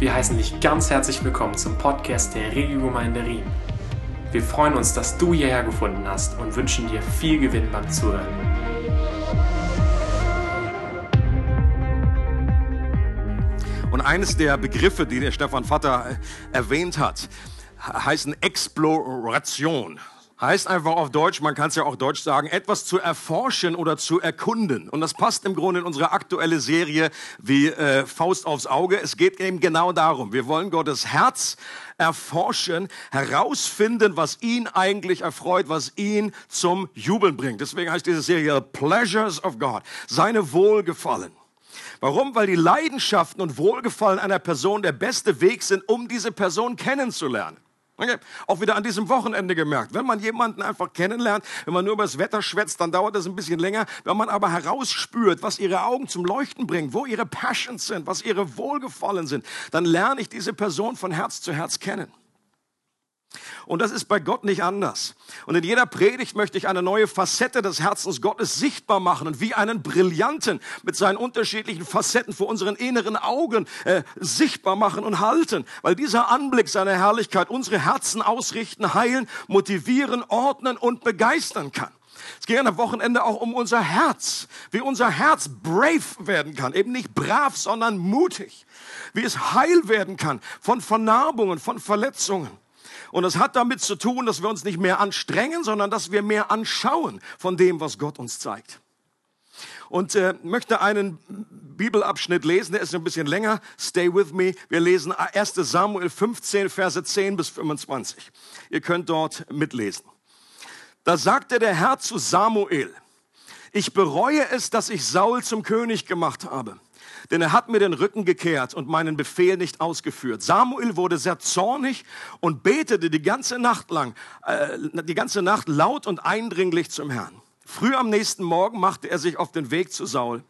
Wir heißen dich ganz herzlich willkommen zum Podcast der Regiogemeinde Riem. Wir freuen uns, dass du hierher gefunden hast und wünschen dir viel Gewinn beim Zuhören. Und eines der Begriffe, die der Stefan Vater äh, erwähnt hat, heißen Exploration. Heißt einfach auf Deutsch, man kann es ja auch Deutsch sagen, etwas zu erforschen oder zu erkunden. Und das passt im Grunde in unsere aktuelle Serie wie äh, Faust aufs Auge. Es geht eben genau darum. Wir wollen Gottes Herz erforschen, herausfinden, was ihn eigentlich erfreut, was ihn zum Jubeln bringt. Deswegen heißt diese Serie Pleasures of God, seine Wohlgefallen. Warum? Weil die Leidenschaften und Wohlgefallen einer Person der beste Weg sind, um diese Person kennenzulernen. Okay. Auch wieder an diesem Wochenende gemerkt. Wenn man jemanden einfach kennenlernt, wenn man nur über das Wetter schwätzt, dann dauert das ein bisschen länger. Wenn man aber herausspürt, was ihre Augen zum Leuchten bringen, wo ihre Passions sind, was ihre Wohlgefallen sind, dann lerne ich diese Person von Herz zu Herz kennen. Und das ist bei Gott nicht anders. Und in jeder Predigt möchte ich eine neue Facette des Herzens Gottes sichtbar machen und wie einen Brillanten mit seinen unterschiedlichen Facetten vor unseren inneren Augen äh, sichtbar machen und halten. Weil dieser Anblick seiner Herrlichkeit unsere Herzen ausrichten, heilen, motivieren, ordnen und begeistern kann. Es geht am Wochenende auch um unser Herz, wie unser Herz brave werden kann. Eben nicht brav, sondern mutig. Wie es heil werden kann von Vernarbungen, von Verletzungen. Und das hat damit zu tun, dass wir uns nicht mehr anstrengen, sondern dass wir mehr anschauen von dem, was Gott uns zeigt. Und äh, möchte einen Bibelabschnitt lesen, der ist ein bisschen länger. Stay with me. Wir lesen 1 Samuel 15, Verse 10 bis 25. Ihr könnt dort mitlesen. Da sagte der Herr zu Samuel, ich bereue es, dass ich Saul zum König gemacht habe denn er hat mir den Rücken gekehrt und meinen Befehl nicht ausgeführt. Samuel wurde sehr zornig und betete die ganze Nacht lang, äh, die ganze Nacht laut und eindringlich zum Herrn. Früh am nächsten Morgen machte er sich auf den Weg zu Saul.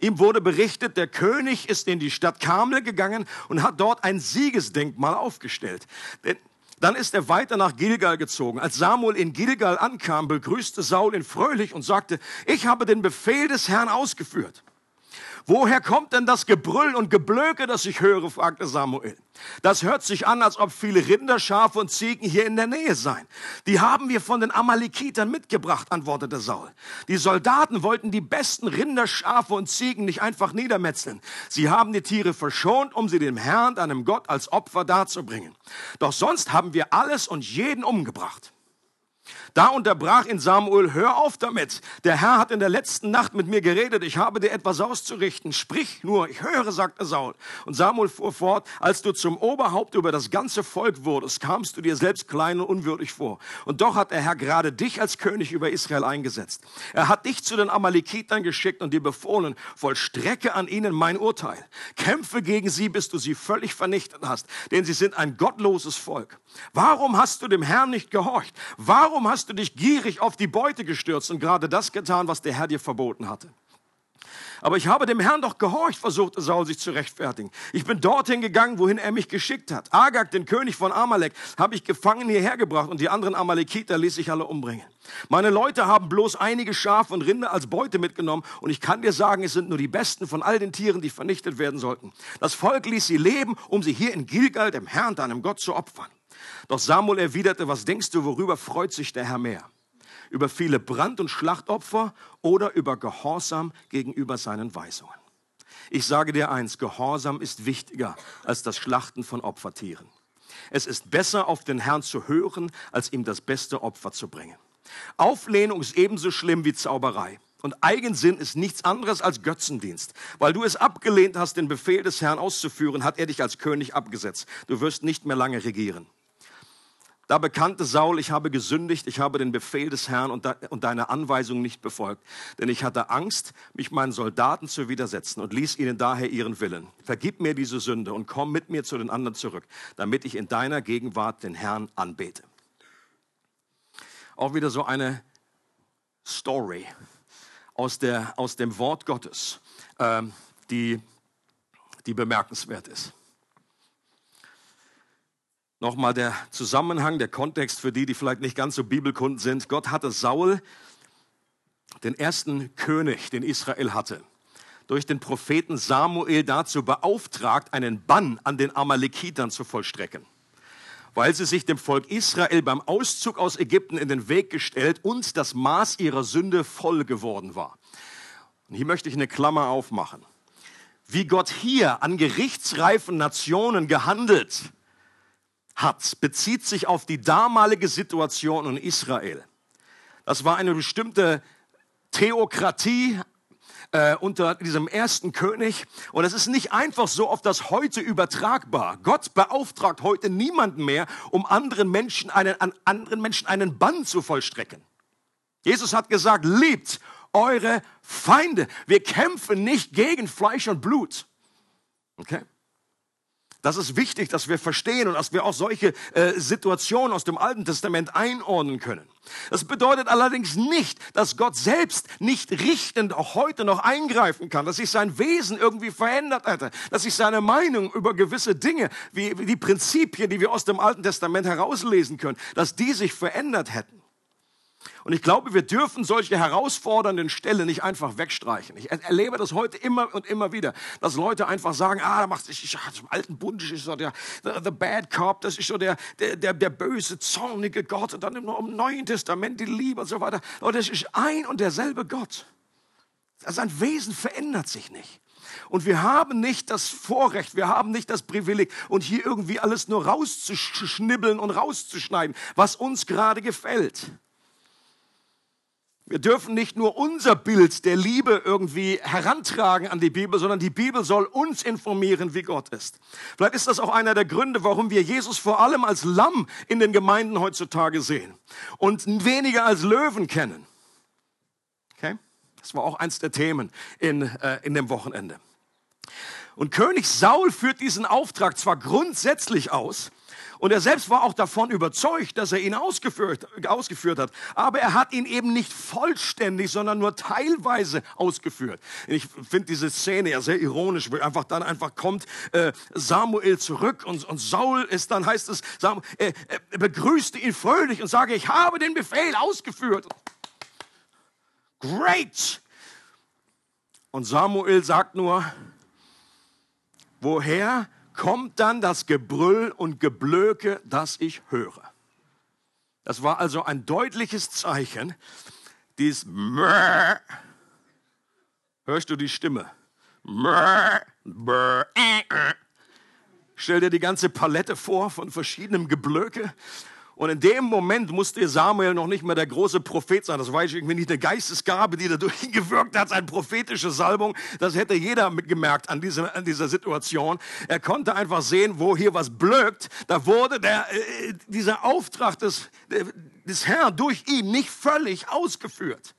Ihm wurde berichtet, der König ist in die Stadt Kamel gegangen und hat dort ein Siegesdenkmal aufgestellt. Dann ist er weiter nach Gilgal gezogen. Als Samuel in Gilgal ankam, begrüßte Saul ihn fröhlich und sagte, ich habe den Befehl des Herrn ausgeführt. Woher kommt denn das Gebrüll und Geblöke, das ich höre? fragte Samuel. Das hört sich an, als ob viele Rinder, Schafe und Ziegen hier in der Nähe seien. Die haben wir von den Amalekitern mitgebracht, antwortete Saul. Die Soldaten wollten die besten Rinder, Schafe und Ziegen nicht einfach niedermetzeln. Sie haben die Tiere verschont, um sie dem Herrn, einem Gott, als Opfer darzubringen. Doch sonst haben wir alles und jeden umgebracht. Da unterbrach ihn Samuel, hör auf damit. Der Herr hat in der letzten Nacht mit mir geredet, ich habe dir etwas auszurichten. Sprich nur, ich höre, sagte Saul. Und Samuel fuhr fort, als du zum Oberhaupt über das ganze Volk wurdest, kamst du dir selbst klein und unwürdig vor. Und doch hat der Herr gerade dich als König über Israel eingesetzt. Er hat dich zu den Amalekitern geschickt und dir befohlen, vollstrecke an ihnen mein Urteil. Kämpfe gegen sie, bis du sie völlig vernichtet hast, denn sie sind ein gottloses Volk. Warum hast du dem Herrn nicht gehorcht? Warum hast du dich gierig auf die Beute gestürzt und gerade das getan, was der Herr dir verboten hatte? Aber ich habe dem Herrn doch gehorcht, versuchte Saul sich zu rechtfertigen. Ich bin dorthin gegangen, wohin er mich geschickt hat. Agag, den König von Amalek, habe ich gefangen hierher gebracht und die anderen Amalekiter ließ ich alle umbringen. Meine Leute haben bloß einige Schafe und Rinder als Beute mitgenommen und ich kann dir sagen, es sind nur die besten von all den Tieren, die vernichtet werden sollten. Das Volk ließ sie leben, um sie hier in Gilgal, dem Herrn, deinem Gott, zu opfern. Doch Samuel erwiderte, was denkst du, worüber freut sich der Herr mehr? Über viele Brand- und Schlachtopfer oder über Gehorsam gegenüber seinen Weisungen? Ich sage dir eins, Gehorsam ist wichtiger als das Schlachten von Opfertieren. Es ist besser, auf den Herrn zu hören, als ihm das beste Opfer zu bringen. Auflehnung ist ebenso schlimm wie Zauberei. Und Eigensinn ist nichts anderes als Götzendienst. Weil du es abgelehnt hast, den Befehl des Herrn auszuführen, hat er dich als König abgesetzt. Du wirst nicht mehr lange regieren. Da bekannte Saul, ich habe gesündigt, ich habe den Befehl des Herrn und, deine Anweisung nicht befolgt, denn ich hatte Angst, mich meinen Soldaten zu widersetzen und ließ ihnen daher ihren Willen. Vergib mir diese Sünde und komm mit mir zu den anderen zurück, damit ich in deiner Gegenwart den Herrn anbete. Auch wieder so eine Story aus, der, aus dem Wort Gottes, äh, die, die bemerkenswert ist. Nochmal der Zusammenhang, der Kontext für die, die vielleicht nicht ganz so bibelkunden sind. Gott hatte Saul, den ersten König, den Israel hatte, durch den Propheten Samuel dazu beauftragt, einen Bann an den Amalekitern zu vollstrecken, weil sie sich dem Volk Israel beim Auszug aus Ägypten in den Weg gestellt und das Maß ihrer Sünde voll geworden war. Und hier möchte ich eine Klammer aufmachen. Wie Gott hier an gerichtsreifen Nationen gehandelt hat, bezieht sich auf die damalige Situation in Israel. Das war eine bestimmte Theokratie, äh, unter diesem ersten König. Und es ist nicht einfach so auf das heute übertragbar. Gott beauftragt heute niemanden mehr, um anderen Menschen einen, an anderen Menschen einen Bann zu vollstrecken. Jesus hat gesagt, liebt eure Feinde. Wir kämpfen nicht gegen Fleisch und Blut. Okay? Das ist wichtig, dass wir verstehen und dass wir auch solche äh, Situationen aus dem Alten Testament einordnen können. Das bedeutet allerdings nicht, dass Gott selbst nicht richtend auch heute noch eingreifen kann, dass sich sein Wesen irgendwie verändert hätte, dass sich seine Meinung über gewisse Dinge, wie, wie die Prinzipien, die wir aus dem Alten Testament herauslesen können, dass die sich verändert hätten. Und ich glaube, wir dürfen solche herausfordernden Stellen nicht einfach wegstreichen. Ich erlebe das heute immer und immer wieder, dass Leute einfach sagen, ah, da macht sich, ich, zum alten Bund ist so der, the, the bad cop, das ist so der, der, der, der böse, zornige Gott und dann im, im Neuen Testament die Liebe und so weiter. Leute, das ist ein und derselbe Gott. Sein Wesen verändert sich nicht. Und wir haben nicht das Vorrecht, wir haben nicht das Privileg, und hier irgendwie alles nur rauszuschnibbeln und rauszuschneiden, was uns gerade gefällt. Wir dürfen nicht nur unser Bild der Liebe irgendwie herantragen an die Bibel, sondern die Bibel soll uns informieren, wie Gott ist. Vielleicht ist das auch einer der Gründe, warum wir Jesus vor allem als Lamm in den Gemeinden heutzutage sehen und weniger als Löwen kennen. Okay? Das war auch eins der Themen in, äh, in dem Wochenende. Und König Saul führt diesen Auftrag zwar grundsätzlich aus, und er selbst war auch davon überzeugt, dass er ihn ausgeführt, ausgeführt hat. Aber er hat ihn eben nicht vollständig, sondern nur teilweise ausgeführt. Ich finde diese Szene ja sehr ironisch, weil einfach dann einfach kommt äh, Samuel zurück und, und Saul ist dann, heißt es, Samuel, äh, er begrüßte ihn fröhlich und sage, ich habe den Befehl ausgeführt. Great! Und Samuel sagt nur, woher kommt dann das Gebrüll und Geblöke, das ich höre. Das war also ein deutliches Zeichen. Dies Mrrr. Hörst du die Stimme? Mrrr, Mrrr, äh, äh. Stell dir die ganze Palette vor von verschiedenem Geblöke. Und in dem Moment musste Samuel noch nicht mehr der große Prophet sein. Das war irgendwie nicht eine Geistesgabe, die da durch ihn gewirkt hat, eine prophetische Salbung. Das hätte jeder gemerkt an dieser, an dieser Situation. Er konnte einfach sehen, wo hier was blökt. Da wurde der, äh, dieser Auftrag des, des Herrn durch ihn nicht völlig ausgeführt.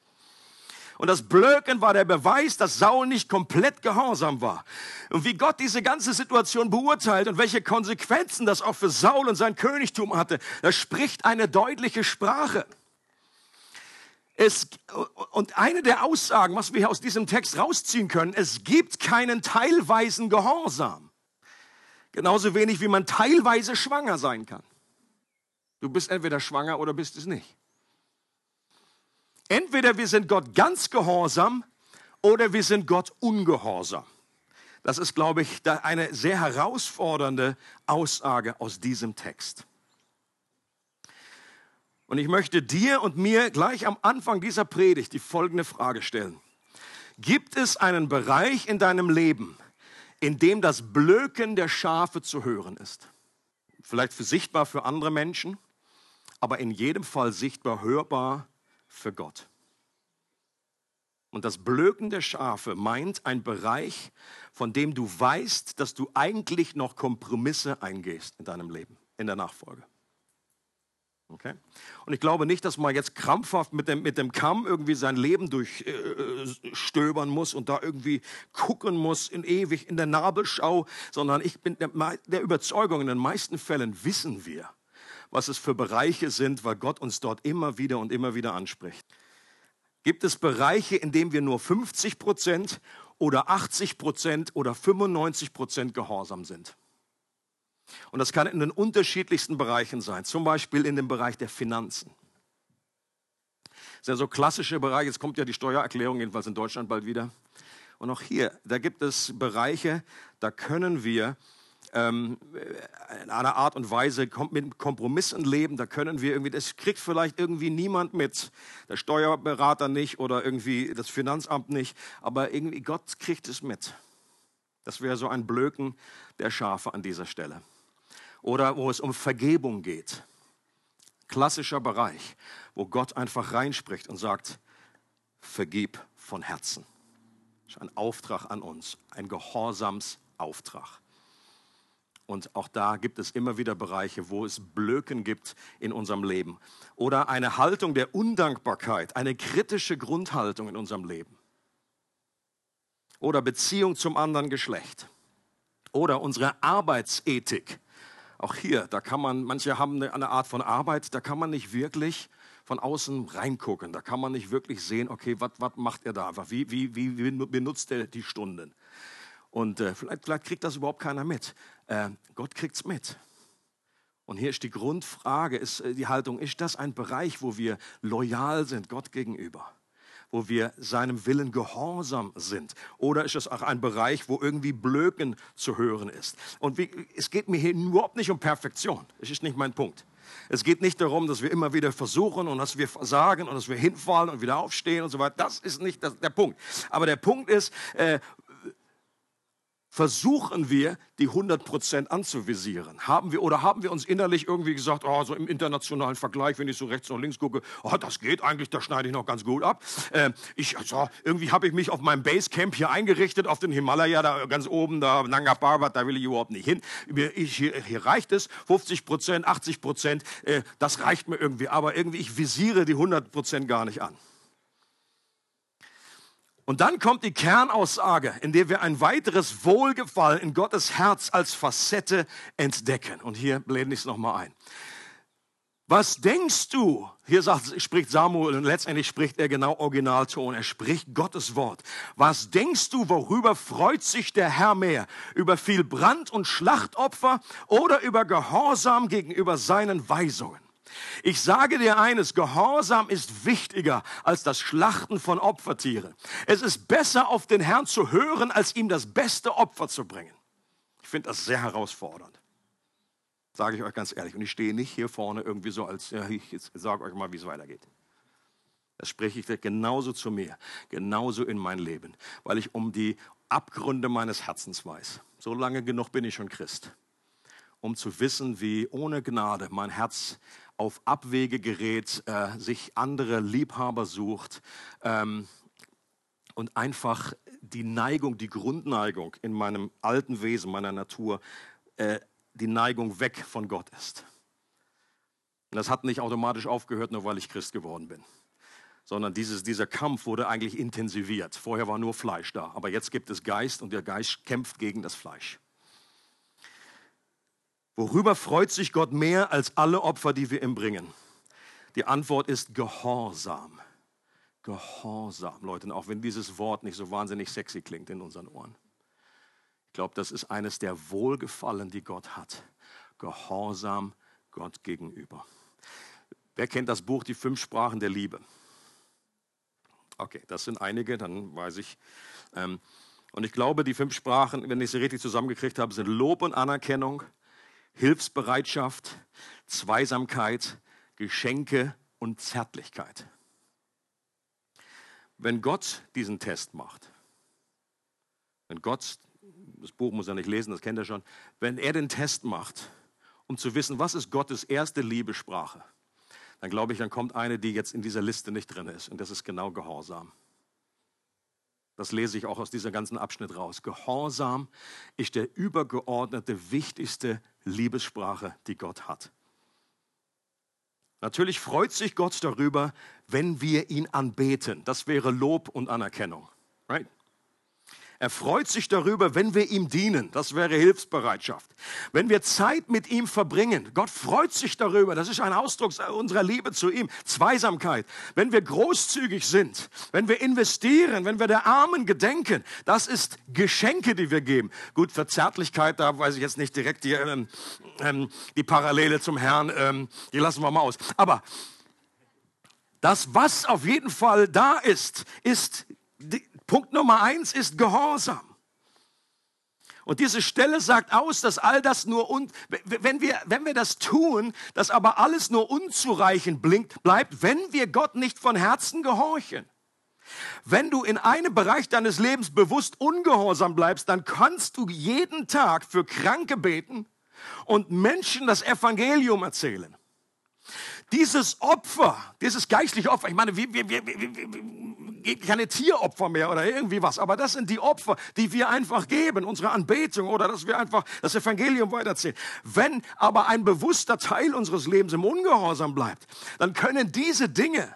Und das Blöken war der Beweis, dass Saul nicht komplett gehorsam war. Und wie Gott diese ganze Situation beurteilt und welche Konsequenzen das auch für Saul und sein Königtum hatte, das spricht eine deutliche Sprache. Es, und eine der Aussagen, was wir aus diesem Text rausziehen können, es gibt keinen teilweisen Gehorsam. Genauso wenig wie man teilweise schwanger sein kann. Du bist entweder schwanger oder bist es nicht. Entweder wir sind Gott ganz gehorsam oder wir sind Gott ungehorsam. Das ist, glaube ich, eine sehr herausfordernde Aussage aus diesem Text. Und ich möchte dir und mir gleich am Anfang dieser Predigt die folgende Frage stellen. Gibt es einen Bereich in deinem Leben, in dem das Blöken der Schafe zu hören ist? Vielleicht sichtbar für andere Menschen, aber in jedem Fall sichtbar hörbar für Gott. Und das Blöken der Schafe meint ein Bereich, von dem du weißt, dass du eigentlich noch Kompromisse eingehst in deinem Leben, in der Nachfolge. Okay? Und ich glaube nicht, dass man jetzt krampfhaft mit dem, mit dem Kamm irgendwie sein Leben durchstöbern äh, muss und da irgendwie gucken muss, in ewig in der Nabelschau, sondern ich bin der, der Überzeugung, in den meisten Fällen wissen wir, was es für Bereiche sind, weil Gott uns dort immer wieder und immer wieder anspricht. Gibt es Bereiche, in denen wir nur 50 Prozent oder 80 Prozent oder 95 Prozent gehorsam sind? Und das kann in den unterschiedlichsten Bereichen sein, zum Beispiel in dem Bereich der Finanzen. Das ist ja so klassische Bereich, jetzt kommt ja die Steuererklärung, jedenfalls in Deutschland bald wieder. Und auch hier, da gibt es Bereiche, da können wir ähm, in einer Art und Weise mit Kompromissen leben. Da können wir irgendwie, das kriegt vielleicht irgendwie niemand mit, der Steuerberater nicht oder irgendwie das Finanzamt nicht, aber irgendwie Gott kriegt es mit. Das wäre so ein Blöken der Schafe an dieser Stelle. Oder wo es um Vergebung geht. Klassischer Bereich, wo Gott einfach reinspricht und sagt, vergib von Herzen. Das ist ein Auftrag an uns, ein Gehorsamsauftrag. Und auch da gibt es immer wieder Bereiche, wo es Blöken gibt in unserem Leben. Oder eine Haltung der Undankbarkeit, eine kritische Grundhaltung in unserem Leben oder Beziehung zum anderen Geschlecht oder unsere Arbeitsethik. Auch hier, da kann man, manche haben eine, Art von Arbeit, da kann man nicht wirklich von außen reingucken. Da kann man nicht wirklich sehen, okay, was macht er da? Wie, wie, wie benutzt er die Stunden? Und äh, vielleicht, vielleicht, kriegt das überhaupt keiner mit. Äh, Gott kriegt es mit. Und hier ist die Grundfrage, ist äh, die Haltung, ist das ein Bereich, wo wir loyal sind Gott gegenüber? wo wir seinem Willen gehorsam sind? Oder ist es auch ein Bereich, wo irgendwie Blöken zu hören ist? Und wie, es geht mir hier überhaupt nicht um Perfektion. Das ist nicht mein Punkt. Es geht nicht darum, dass wir immer wieder versuchen und dass wir versagen und dass wir hinfallen und wieder aufstehen und so weiter. Das ist nicht das, der Punkt. Aber der Punkt ist, äh, versuchen wir, die 100% anzuvisieren? Haben wir oder haben wir uns innerlich irgendwie gesagt, oh, so im internationalen Vergleich, wenn ich so rechts und links gucke, oh, das geht eigentlich, da schneide ich noch ganz gut ab. Äh, ich, also, irgendwie habe ich mich auf meinem Basecamp hier eingerichtet, auf den Himalaya, da ganz oben, da Nanga Parbat, da will ich überhaupt nicht hin. Ich, hier, hier reicht es, 50% 80% äh, das reicht mir irgendwie, aber irgendwie, ich visiere die 100% gar nicht an. Und dann kommt die Kernaussage, in der wir ein weiteres Wohlgefallen in Gottes Herz als Facette entdecken. Und hier blende ich es nochmal ein. Was denkst du? Hier sagt, spricht Samuel und letztendlich spricht er genau Originalton. Er spricht Gottes Wort. Was denkst du, worüber freut sich der Herr mehr? Über viel Brand- und Schlachtopfer oder über Gehorsam gegenüber seinen Weisungen? Ich sage dir eines, Gehorsam ist wichtiger als das Schlachten von Opfertieren. Es ist besser, auf den Herrn zu hören, als ihm das beste Opfer zu bringen. Ich finde das sehr herausfordernd. Sage ich euch ganz ehrlich. Und ich stehe nicht hier vorne irgendwie so als, ja, ich sage euch mal, wie es weitergeht. Das spreche ich genauso zu mir, genauso in mein Leben, weil ich um die Abgründe meines Herzens weiß. So lange genug bin ich schon Christ, um zu wissen, wie ohne Gnade mein Herz auf Abwege gerät, äh, sich andere Liebhaber sucht ähm, und einfach die Neigung, die Grundneigung in meinem alten Wesen, meiner Natur, äh, die Neigung weg von Gott ist. Und das hat nicht automatisch aufgehört, nur weil ich Christ geworden bin sondern dieses, dieser Kampf wurde eigentlich intensiviert. Vorher war nur Fleisch da, aber jetzt gibt es Geist und der Geist kämpft gegen das Fleisch. Worüber freut sich Gott mehr als alle Opfer, die wir ihm bringen? Die Antwort ist Gehorsam. Gehorsam, Leute, auch wenn dieses Wort nicht so wahnsinnig sexy klingt in unseren Ohren. Ich glaube, das ist eines der Wohlgefallen, die Gott hat. Gehorsam Gott gegenüber. Wer kennt das Buch Die fünf Sprachen der Liebe? Okay, das sind einige, dann weiß ich. Ähm, und ich glaube, die fünf Sprachen, wenn ich sie richtig zusammengekriegt habe, sind Lob und Anerkennung, Hilfsbereitschaft, Zweisamkeit, Geschenke und Zärtlichkeit. Wenn Gott diesen Test macht, wenn Gott, das Buch muss er nicht lesen, das kennt er schon, wenn er den Test macht, um zu wissen, was ist Gottes erste Liebesprache, dann glaube ich, dann kommt eine, die jetzt in dieser Liste nicht drin ist, und das ist genau Gehorsam. Das lese ich auch aus diesem ganzen Abschnitt raus. Gehorsam ist der übergeordnete, wichtigste Liebessprache, die Gott hat. Natürlich freut sich Gott darüber, wenn wir ihn anbeten. Das wäre Lob und Anerkennung. Er freut sich darüber, wenn wir ihm dienen. Das wäre Hilfsbereitschaft. Wenn wir Zeit mit ihm verbringen. Gott freut sich darüber. Das ist ein Ausdruck unserer Liebe zu ihm. Zweisamkeit. Wenn wir großzügig sind, wenn wir investieren, wenn wir der Armen gedenken. Das ist Geschenke, die wir geben. Gut, für Zärtlichkeit, da weiß ich jetzt nicht direkt die, ähm, ähm, die Parallele zum Herrn. Ähm, die lassen wir mal aus. Aber das, was auf jeden Fall da ist, ist Punkt Nummer eins ist Gehorsam. Und diese Stelle sagt aus, dass all das nur, un wenn, wir, wenn wir das tun, dass aber alles nur unzureichend blinkt, bleibt, wenn wir Gott nicht von Herzen gehorchen. Wenn du in einem Bereich deines Lebens bewusst ungehorsam bleibst, dann kannst du jeden Tag für Kranke beten und Menschen das Evangelium erzählen. Dieses Opfer, dieses geistliche Opfer, ich meine, wir, wir, wir, keine Tieropfer mehr oder irgendwie was, aber das sind die Opfer, die wir einfach geben, unsere Anbetung oder dass wir einfach das Evangelium weiterzählen. Wenn aber ein bewusster Teil unseres Lebens im Ungehorsam bleibt, dann können diese Dinge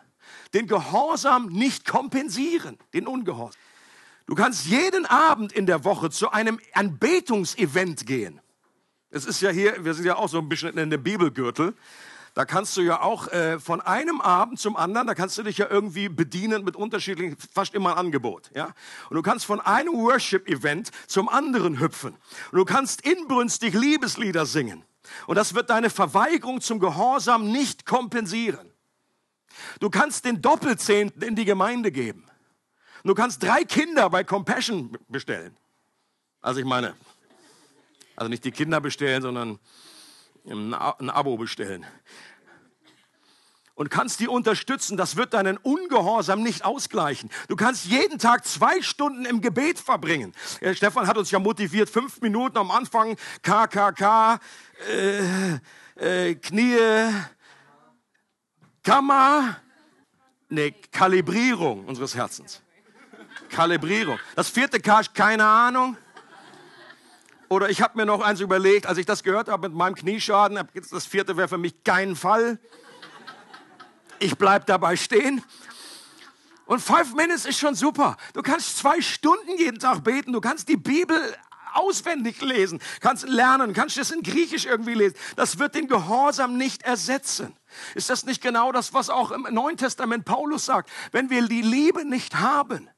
den Gehorsam nicht kompensieren, den Ungehorsam. Du kannst jeden Abend in der Woche zu einem Anbetungsevent gehen. Es ist ja hier, wir sind ja auch so ein bisschen in der Bibelgürtel. Da kannst du ja auch äh, von einem Abend zum anderen, da kannst du dich ja irgendwie bedienen mit unterschiedlichen, fast immer ein Angebot, ja. Und du kannst von einem Worship-Event zum anderen hüpfen. Und du kannst inbrünstig Liebeslieder singen. Und das wird deine Verweigerung zum Gehorsam nicht kompensieren. Du kannst den Doppelzehnten in die Gemeinde geben. Du kannst drei Kinder bei Compassion bestellen. Also ich meine, also nicht die Kinder bestellen, sondern ein Abo bestellen. Und kannst die unterstützen. Das wird deinen Ungehorsam nicht ausgleichen. Du kannst jeden Tag zwei Stunden im Gebet verbringen. Ja, Stefan hat uns ja motiviert, fünf Minuten am Anfang, KKK, äh, äh, Knie, Kammer, ne, Kalibrierung unseres Herzens. Kalibrierung. Das vierte K, keine Ahnung. Oder ich habe mir noch eins überlegt, als ich das gehört habe mit meinem Knieschaden, das vierte wäre für mich kein Fall. Ich bleibe dabei stehen. Und five minutes ist schon super. Du kannst zwei Stunden jeden Tag beten. Du kannst die Bibel auswendig lesen, kannst lernen, kannst das in Griechisch irgendwie lesen. Das wird den Gehorsam nicht ersetzen. Ist das nicht genau das, was auch im Neuen Testament Paulus sagt? Wenn wir die Liebe nicht haben,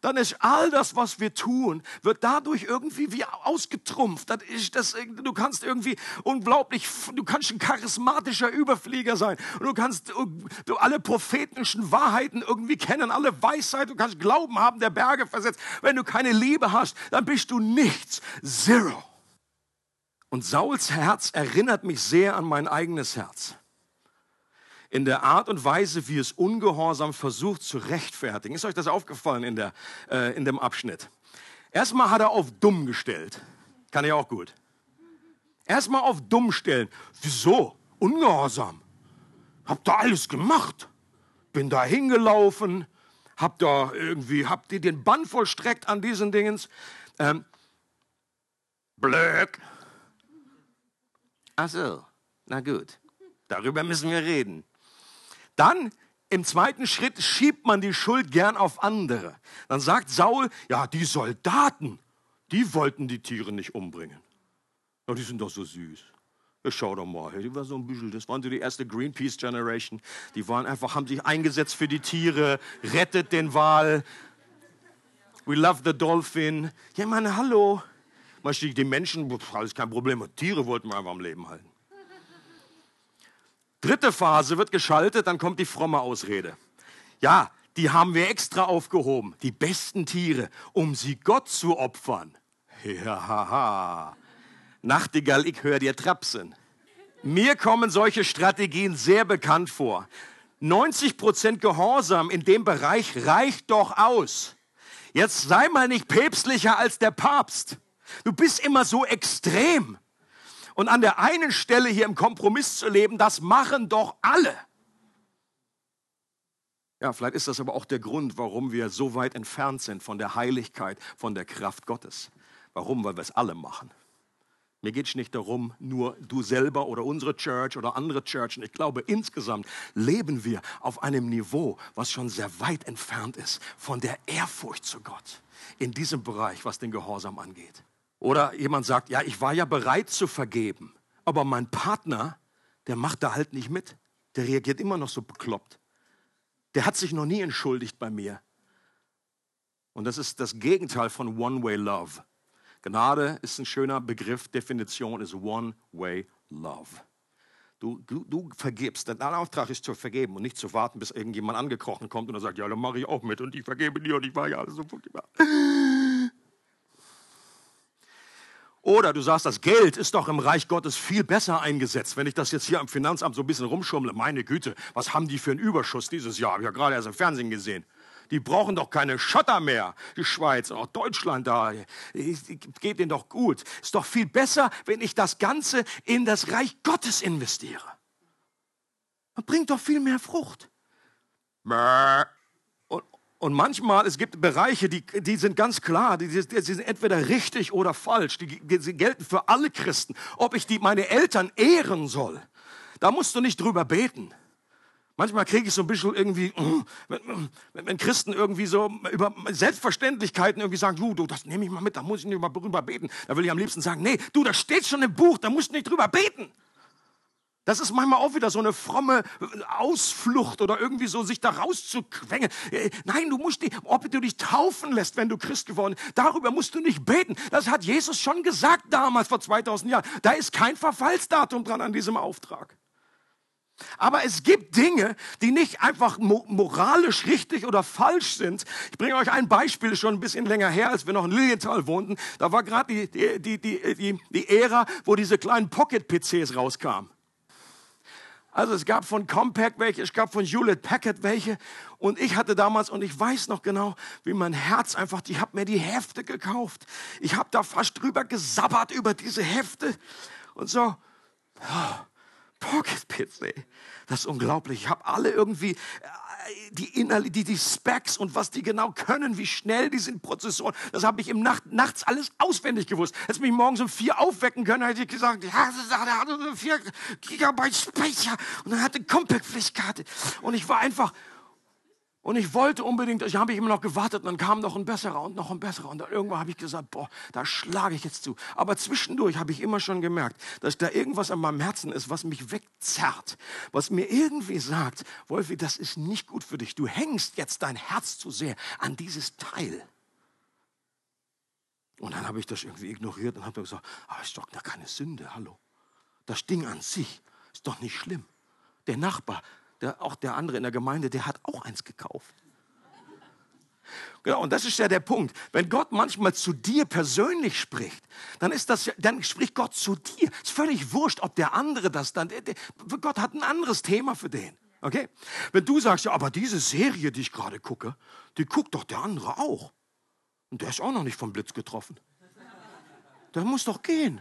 dann ist all das, was wir tun, wird dadurch irgendwie wie ausgetrumpft. Das ist das, du kannst irgendwie unglaublich, du kannst ein charismatischer Überflieger sein. Und du kannst du alle prophetischen Wahrheiten irgendwie kennen, alle Weisheit, du kannst Glauben haben, der Berge versetzt. Wenn du keine Liebe hast, dann bist du nichts. Zero. Und Sauls Herz erinnert mich sehr an mein eigenes Herz in der Art und Weise, wie es ungehorsam versucht zu rechtfertigen. Ist euch das aufgefallen in, der, äh, in dem Abschnitt? Erstmal hat er auf dumm gestellt. Kann ich auch gut. Erstmal auf dumm stellen. Wieso? Ungehorsam. Hab da alles gemacht. Bin da hingelaufen. Hab da irgendwie, habt ihr den Bann vollstreckt an diesen Dingens. Ähm, Blöck. Ach so, na gut. Darüber müssen wir reden. Dann im zweiten Schritt schiebt man die Schuld gern auf andere. Dann sagt Saul, ja, die Soldaten, die wollten die Tiere nicht umbringen. Ja, die sind doch so süß. Ja, schau doch mal, die war so ein bisschen, das waren so die erste Greenpeace Generation. Die waren einfach, haben sich eingesetzt für die Tiere, rettet den Wal. We love the dolphin. Ja, meine, hallo. Die Menschen, alles kein Problem, Tiere wollten wir einfach am Leben halten. Dritte Phase wird geschaltet, dann kommt die fromme Ausrede. Ja, die haben wir extra aufgehoben, die besten Tiere, um sie Gott zu opfern. Ja, haha. Nachtigall, ich höre dir trapsen. Mir kommen solche Strategien sehr bekannt vor. 90% Gehorsam in dem Bereich reicht doch aus. Jetzt sei mal nicht päpstlicher als der Papst. Du bist immer so extrem. Und an der einen Stelle hier im Kompromiss zu leben, das machen doch alle. Ja, vielleicht ist das aber auch der Grund, warum wir so weit entfernt sind von der Heiligkeit, von der Kraft Gottes. Warum? Weil wir es alle machen. Mir geht es nicht darum, nur du selber oder unsere Church oder andere Churchen. Ich glaube, insgesamt leben wir auf einem Niveau, was schon sehr weit entfernt ist von der Ehrfurcht zu Gott in diesem Bereich, was den Gehorsam angeht. Oder jemand sagt, ja, ich war ja bereit zu vergeben, aber mein Partner, der macht da halt nicht mit. Der reagiert immer noch so bekloppt. Der hat sich noch nie entschuldigt bei mir. Und das ist das Gegenteil von One-Way Love. Gnade ist ein schöner Begriff, Definition ist One-Way Love. Du, du, du vergibst. Dein Auftrag ist zu vergeben und nicht zu warten, bis irgendjemand angekrochen kommt und dann sagt, ja, dann mache ich auch mit und ich vergebe dir und ich war ja alles so. Oder du sagst, das Geld ist doch im Reich Gottes viel besser eingesetzt. Wenn ich das jetzt hier am Finanzamt so ein bisschen rumschummle, meine Güte, was haben die für einen Überschuss dieses Jahr? Habe ich ja gerade erst im Fernsehen gesehen. Die brauchen doch keine Schotter mehr. Die Schweiz auch Deutschland da. Geht denen doch gut. Ist doch viel besser, wenn ich das Ganze in das Reich Gottes investiere. Das bringt doch viel mehr Frucht. Und, und manchmal, es gibt Bereiche, die, die sind ganz klar, die, die sind entweder richtig oder falsch. Die, die gelten für alle Christen. Ob ich die, meine Eltern ehren soll, da musst du nicht drüber beten. Manchmal kriege ich so ein bisschen irgendwie, wenn, wenn, Christen irgendwie so über Selbstverständlichkeiten irgendwie sagen, du, du, das nehme ich mal mit, da muss ich nicht mal drüber beten. Da will ich am liebsten sagen, nee, du, das steht schon im Buch, da musst du nicht drüber beten. Das ist manchmal auch wieder so eine fromme Ausflucht oder irgendwie so sich da rauszuquengen. Äh, nein, du musst dich, ob du dich taufen lässt, wenn du Christ geworden bist, darüber musst du nicht beten. Das hat Jesus schon gesagt damals vor 2000 Jahren. Da ist kein Verfallsdatum dran an diesem Auftrag. Aber es gibt Dinge, die nicht einfach moralisch richtig oder falsch sind. Ich bringe euch ein Beispiel, schon ein bisschen länger her, als wir noch in Lilienthal wohnten. Da war gerade die, die, die, die, die Ära, wo diese kleinen Pocket-PCs rauskamen. Also es gab von Compaq welche, es gab von Hewlett Packard welche. Und ich hatte damals, und ich weiß noch genau, wie mein Herz einfach, ich habe mir die Hefte gekauft. Ich habe da fast drüber gesabbert über diese Hefte. Und so, oh, Pocket PC. Das ist unglaublich. Ich habe alle irgendwie die, Inhalt, die, die Specs und was die genau können, wie schnell die sind, Prozessoren. Das habe ich im Nacht, nachts alles auswendig gewusst. Hätte mich morgens um vier aufwecken können, hätte ich gesagt, ja, der hatte vier Gigabyte Speicher und dann hatte Compact-Pflichtkarte. Und ich war einfach, und ich wollte unbedingt, ich habe immer noch gewartet, und dann kam noch ein besserer und noch ein besserer. Und dann irgendwann habe ich gesagt, boah, da schlage ich jetzt zu. Aber zwischendurch habe ich immer schon gemerkt, dass da irgendwas an meinem Herzen ist, was mich wegzerrt. Was mir irgendwie sagt, Wolfi, das ist nicht gut für dich. Du hängst jetzt dein Herz zu sehr an dieses Teil. Und dann habe ich das irgendwie ignoriert und habe gesagt, aber ist doch keine Sünde, hallo. Das Ding an sich ist doch nicht schlimm. Der Nachbar, der, auch der andere in der Gemeinde, der hat auch eins gekauft. Genau, und das ist ja der Punkt. Wenn Gott manchmal zu dir persönlich spricht, dann ist das, dann spricht Gott zu dir. Ist völlig wurscht, ob der andere das dann, der, der, Gott hat ein anderes Thema für den. Okay? Wenn du sagst, ja, aber diese Serie, die ich gerade gucke, die guckt doch der andere auch. Und der ist auch noch nicht vom Blitz getroffen. Der muss doch gehen.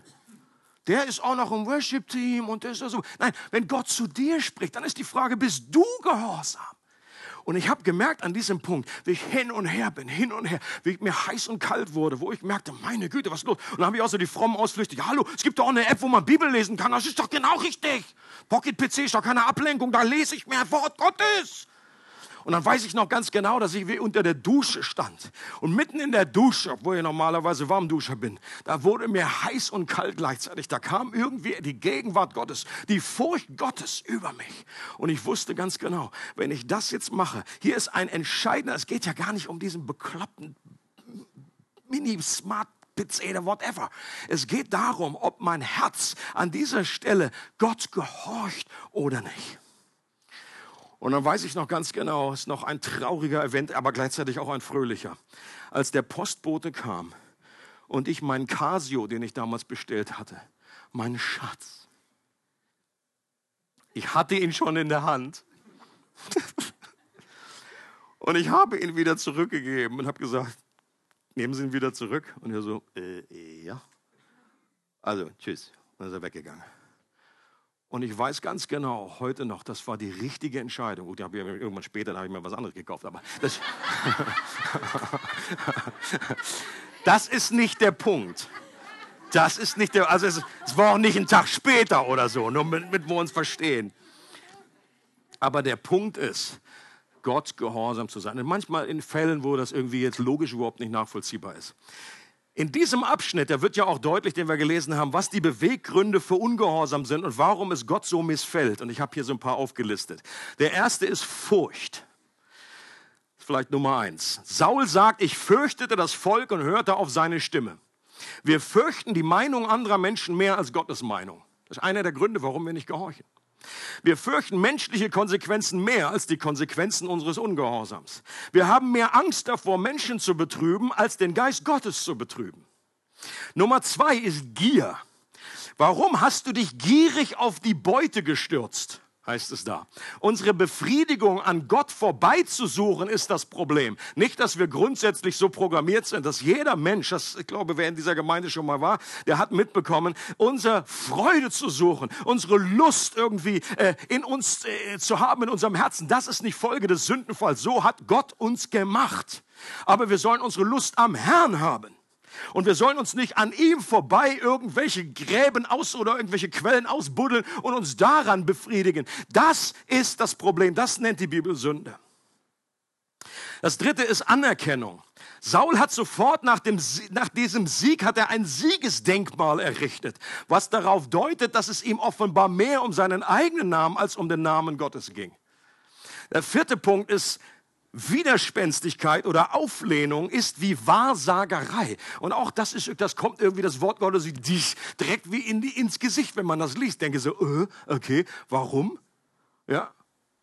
Der ist auch noch im Worship-Team und der ist so. Nein, wenn Gott zu dir spricht, dann ist die Frage, bist du gehorsam? Und ich habe gemerkt an diesem Punkt, wie ich hin und her bin, hin und her, wie ich mir heiß und kalt wurde, wo ich merkte, meine Güte, was ist los? Und dann habe ich auch so die frommen Ausflüchte, ja, hallo, es gibt doch auch eine App, wo man Bibel lesen kann, das ist doch genau richtig. Pocket PC ist doch keine Ablenkung, da lese ich mehr Wort Gottes. Und dann weiß ich noch ganz genau, dass ich wie unter der Dusche stand. Und mitten in der Dusche, obwohl ich normalerweise Warmduscher bin, da wurde mir heiß und kalt gleichzeitig. Da kam irgendwie die Gegenwart Gottes, die Furcht Gottes über mich. Und ich wusste ganz genau, wenn ich das jetzt mache, hier ist ein entscheidender, es geht ja gar nicht um diesen bekloppten Mini-Smart oder whatever. Es geht darum, ob mein Herz an dieser Stelle Gott gehorcht oder nicht. Und dann weiß ich noch ganz genau, es ist noch ein trauriger Event, aber gleichzeitig auch ein fröhlicher. Als der Postbote kam und ich meinen Casio, den ich damals bestellt hatte, meinen Schatz, ich hatte ihn schon in der Hand. und ich habe ihn wieder zurückgegeben und habe gesagt, nehmen Sie ihn wieder zurück. Und er so, äh, ja. Also, tschüss. Und dann ist er weggegangen. Und ich weiß ganz genau, heute noch, das war die richtige Entscheidung. Gut, habe ich irgendwann später habe ich mir was anderes gekauft, aber das, das ist nicht der Punkt. Das ist nicht der, also es, es war auch nicht ein Tag später oder so, nur mit, mit wir uns verstehen. Aber der Punkt ist, Gott gehorsam zu sein. Und manchmal in Fällen, wo das irgendwie jetzt logisch überhaupt nicht nachvollziehbar ist. In diesem Abschnitt, da wird ja auch deutlich, den wir gelesen haben, was die Beweggründe für Ungehorsam sind und warum es Gott so missfällt. Und ich habe hier so ein paar aufgelistet. Der erste ist Furcht. Vielleicht Nummer eins. Saul sagt, ich fürchtete das Volk und hörte auf seine Stimme. Wir fürchten die Meinung anderer Menschen mehr als Gottes Meinung. Das ist einer der Gründe, warum wir nicht gehorchen. Wir fürchten menschliche Konsequenzen mehr als die Konsequenzen unseres Ungehorsams. Wir haben mehr Angst davor, Menschen zu betrüben, als den Geist Gottes zu betrüben. Nummer zwei ist Gier. Warum hast du dich gierig auf die Beute gestürzt? Heißt es da. Unsere Befriedigung an Gott vorbeizusuchen ist das Problem. Nicht, dass wir grundsätzlich so programmiert sind, dass jeder Mensch, das ich glaube, wer in dieser Gemeinde schon mal war, der hat mitbekommen, unsere Freude zu suchen, unsere Lust irgendwie äh, in uns äh, zu haben, in unserem Herzen. Das ist nicht Folge des Sündenfalls. So hat Gott uns gemacht. Aber wir sollen unsere Lust am Herrn haben. Und wir sollen uns nicht an ihm vorbei irgendwelche Gräben aus oder irgendwelche Quellen ausbuddeln und uns daran befriedigen. Das ist das Problem. Das nennt die Bibel Sünde. Das dritte ist Anerkennung. Saul hat sofort nach, dem, nach diesem Sieg hat er ein Siegesdenkmal errichtet, was darauf deutet, dass es ihm offenbar mehr um seinen eigenen Namen als um den Namen Gottes ging. Der vierte Punkt ist Widerspenstigkeit oder Auflehnung ist wie Wahrsagerei. Und auch das ist, das kommt irgendwie das Wort Gottes direkt wie in die, ins Gesicht, wenn man das liest. Denke so, äh, okay, warum? Ja,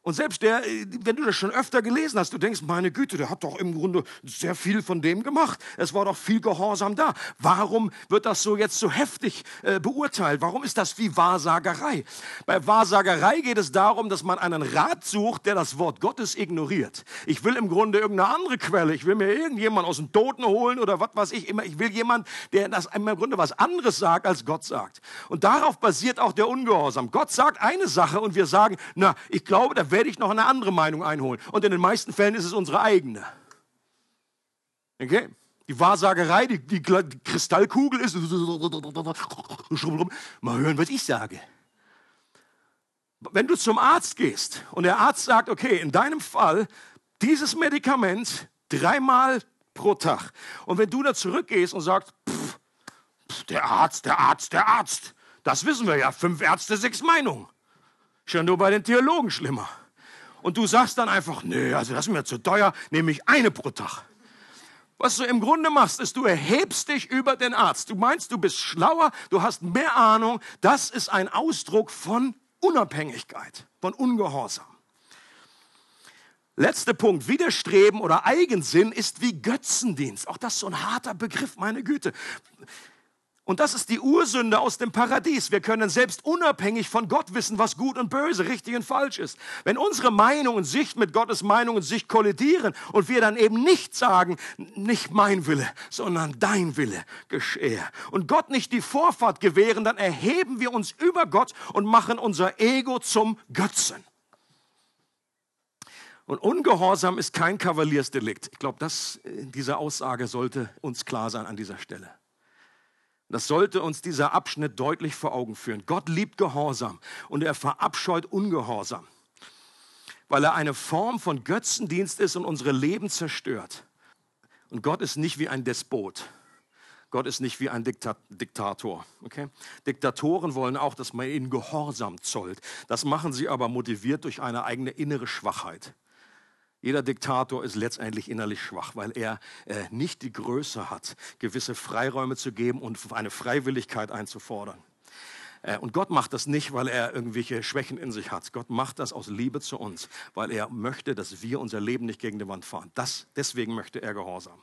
und selbst der, wenn du das schon öfter gelesen hast, du denkst, meine Güte, der hat doch im Grunde sehr viel von dem gemacht. Es war doch viel Gehorsam da. Warum wird das so jetzt so heftig äh, beurteilt? Warum ist das wie Wahrsagerei? Bei Wahrsagerei geht es darum, dass man einen Rat sucht, der das Wort Gottes ignoriert. Ich will im Grunde irgendeine andere Quelle. Ich will mir irgendjemand aus dem Toten holen oder was weiß ich immer. Ich will jemand, der das im Grunde was anderes sagt, als Gott sagt. Und darauf basiert auch der Ungehorsam. Gott sagt eine Sache und wir sagen, na, ich glaube, da werde ich noch eine andere Meinung einholen. Und in den meisten Fällen ist es unsere eigene. Okay? Die Wahrsagerei, die, die, die Kristallkugel ist. Mal hören, was ich sage. Wenn du zum Arzt gehst und der Arzt sagt, okay, in deinem Fall dieses Medikament dreimal pro Tag. Und wenn du da zurückgehst und sagst, pff, pff, der Arzt, der Arzt, der Arzt, das wissen wir ja, fünf Ärzte, sechs Meinungen. Schon nur bei den Theologen schlimmer und du sagst dann einfach, nee, also das ist mir zu teuer, nehme ich eine pro Tag. Was du im Grunde machst, ist, du erhebst dich über den Arzt. Du meinst, du bist schlauer, du hast mehr Ahnung. Das ist ein Ausdruck von Unabhängigkeit, von Ungehorsam. Letzter Punkt, Widerstreben oder Eigensinn ist wie Götzendienst. Auch das ist so ein harter Begriff, meine Güte. Und das ist die Ursünde aus dem Paradies. Wir können selbst unabhängig von Gott wissen, was gut und böse, richtig und falsch ist. Wenn unsere Meinung und Sicht mit Gottes Meinung und Sicht kollidieren und wir dann eben nicht sagen, nicht mein Wille, sondern dein Wille geschehe. Und Gott nicht die Vorfahrt gewähren, dann erheben wir uns über Gott und machen unser Ego zum Götzen. Und Ungehorsam ist kein Kavaliersdelikt. Ich glaube, diese Aussage sollte uns klar sein an dieser Stelle. Das sollte uns dieser Abschnitt deutlich vor Augen führen. Gott liebt Gehorsam und er verabscheut Ungehorsam, weil er eine Form von Götzendienst ist und unsere Leben zerstört. Und Gott ist nicht wie ein Despot. Gott ist nicht wie ein Diktat Diktator. Okay? Diktatoren wollen auch, dass man ihnen Gehorsam zollt. Das machen sie aber motiviert durch eine eigene innere Schwachheit. Jeder Diktator ist letztendlich innerlich schwach, weil er äh, nicht die Größe hat, gewisse Freiräume zu geben und eine Freiwilligkeit einzufordern. Äh, und Gott macht das nicht, weil er irgendwelche Schwächen in sich hat. Gott macht das aus Liebe zu uns, weil er möchte, dass wir unser Leben nicht gegen die Wand fahren. Das, deswegen möchte er Gehorsam.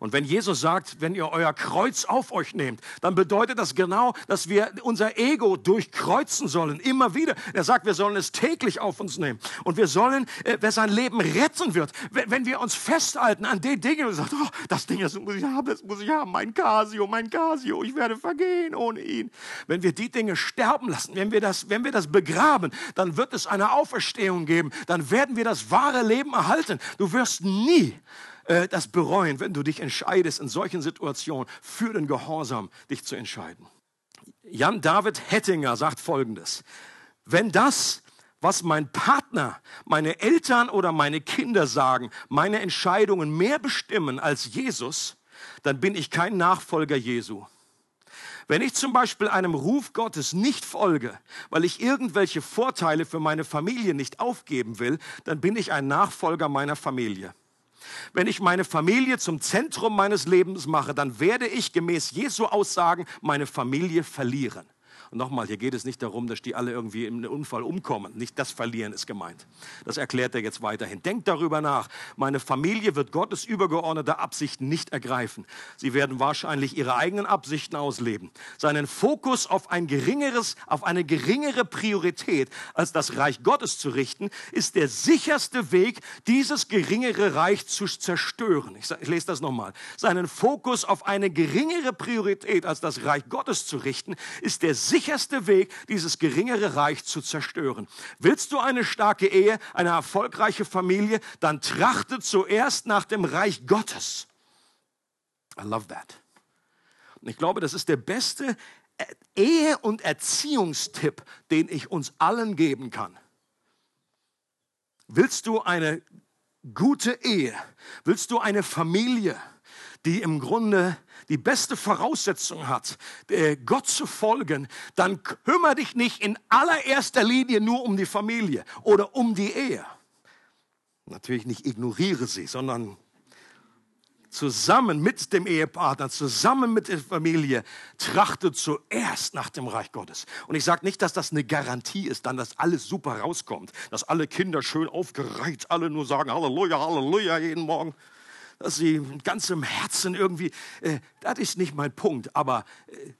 Und wenn Jesus sagt, wenn ihr euer Kreuz auf euch nehmt, dann bedeutet das genau, dass wir unser Ego durchkreuzen sollen, immer wieder. Er sagt, wir sollen es täglich auf uns nehmen. Und wir sollen, äh, wer sein Leben retten wird, wenn wir uns festhalten an den Dingen und sagen, oh, das Ding, das muss ich haben, das muss ich haben, mein Casio, mein Casio, ich werde vergehen ohne ihn. Wenn wir die Dinge sterben lassen, wenn wir das, wenn wir das begraben, dann wird es eine Auferstehung geben, dann werden wir das wahre Leben erhalten. Du wirst nie äh, das bereuen, wenn du dich entscheidest, in solchen Situationen für den Gehorsam dich zu entscheiden. Jan David Hettinger sagt Folgendes. Wenn das, was mein Partner, meine Eltern oder meine Kinder sagen, meine Entscheidungen mehr bestimmen als Jesus, dann bin ich kein Nachfolger Jesu. Wenn ich zum Beispiel einem Ruf Gottes nicht folge, weil ich irgendwelche Vorteile für meine Familie nicht aufgeben will, dann bin ich ein Nachfolger meiner Familie. Wenn ich meine Familie zum Zentrum meines Lebens mache, dann werde ich gemäß Jesu Aussagen meine Familie verlieren. Und nochmal, hier geht es nicht darum, dass die alle irgendwie im Unfall umkommen. Nicht das Verlieren ist gemeint. Das erklärt er jetzt weiterhin. Denkt darüber nach. Meine Familie wird Gottes übergeordnete Absichten nicht ergreifen. Sie werden wahrscheinlich ihre eigenen Absichten ausleben. Seinen Fokus auf ein geringeres, auf eine geringere Priorität als das Reich Gottes zu richten, ist der sicherste Weg, dieses geringere Reich zu zerstören. Ich, ich lese das nochmal. Seinen Fokus auf eine geringere Priorität als das Reich Gottes zu richten, ist der sicherste sicherste Weg, dieses geringere Reich zu zerstören. Willst du eine starke Ehe, eine erfolgreiche Familie, dann trachte zuerst nach dem Reich Gottes. I love that. Und ich glaube, das ist der beste Ehe- und Erziehungstipp, den ich uns allen geben kann. Willst du eine gute Ehe? Willst du eine Familie, die im Grunde die beste Voraussetzung hat, äh, Gott zu folgen, dann kümmere dich nicht in allererster Linie nur um die Familie oder um die Ehe. Natürlich nicht ignoriere sie, sondern zusammen mit dem Ehepartner, zusammen mit der Familie, trachte zuerst nach dem Reich Gottes. Und ich sage nicht, dass das eine Garantie ist, dann, dass alles super rauskommt, dass alle Kinder schön aufgereiht, alle nur sagen Halleluja, Halleluja jeden Morgen dass sie mit ganzem Herzen irgendwie, äh, das ist nicht mein Punkt, aber äh,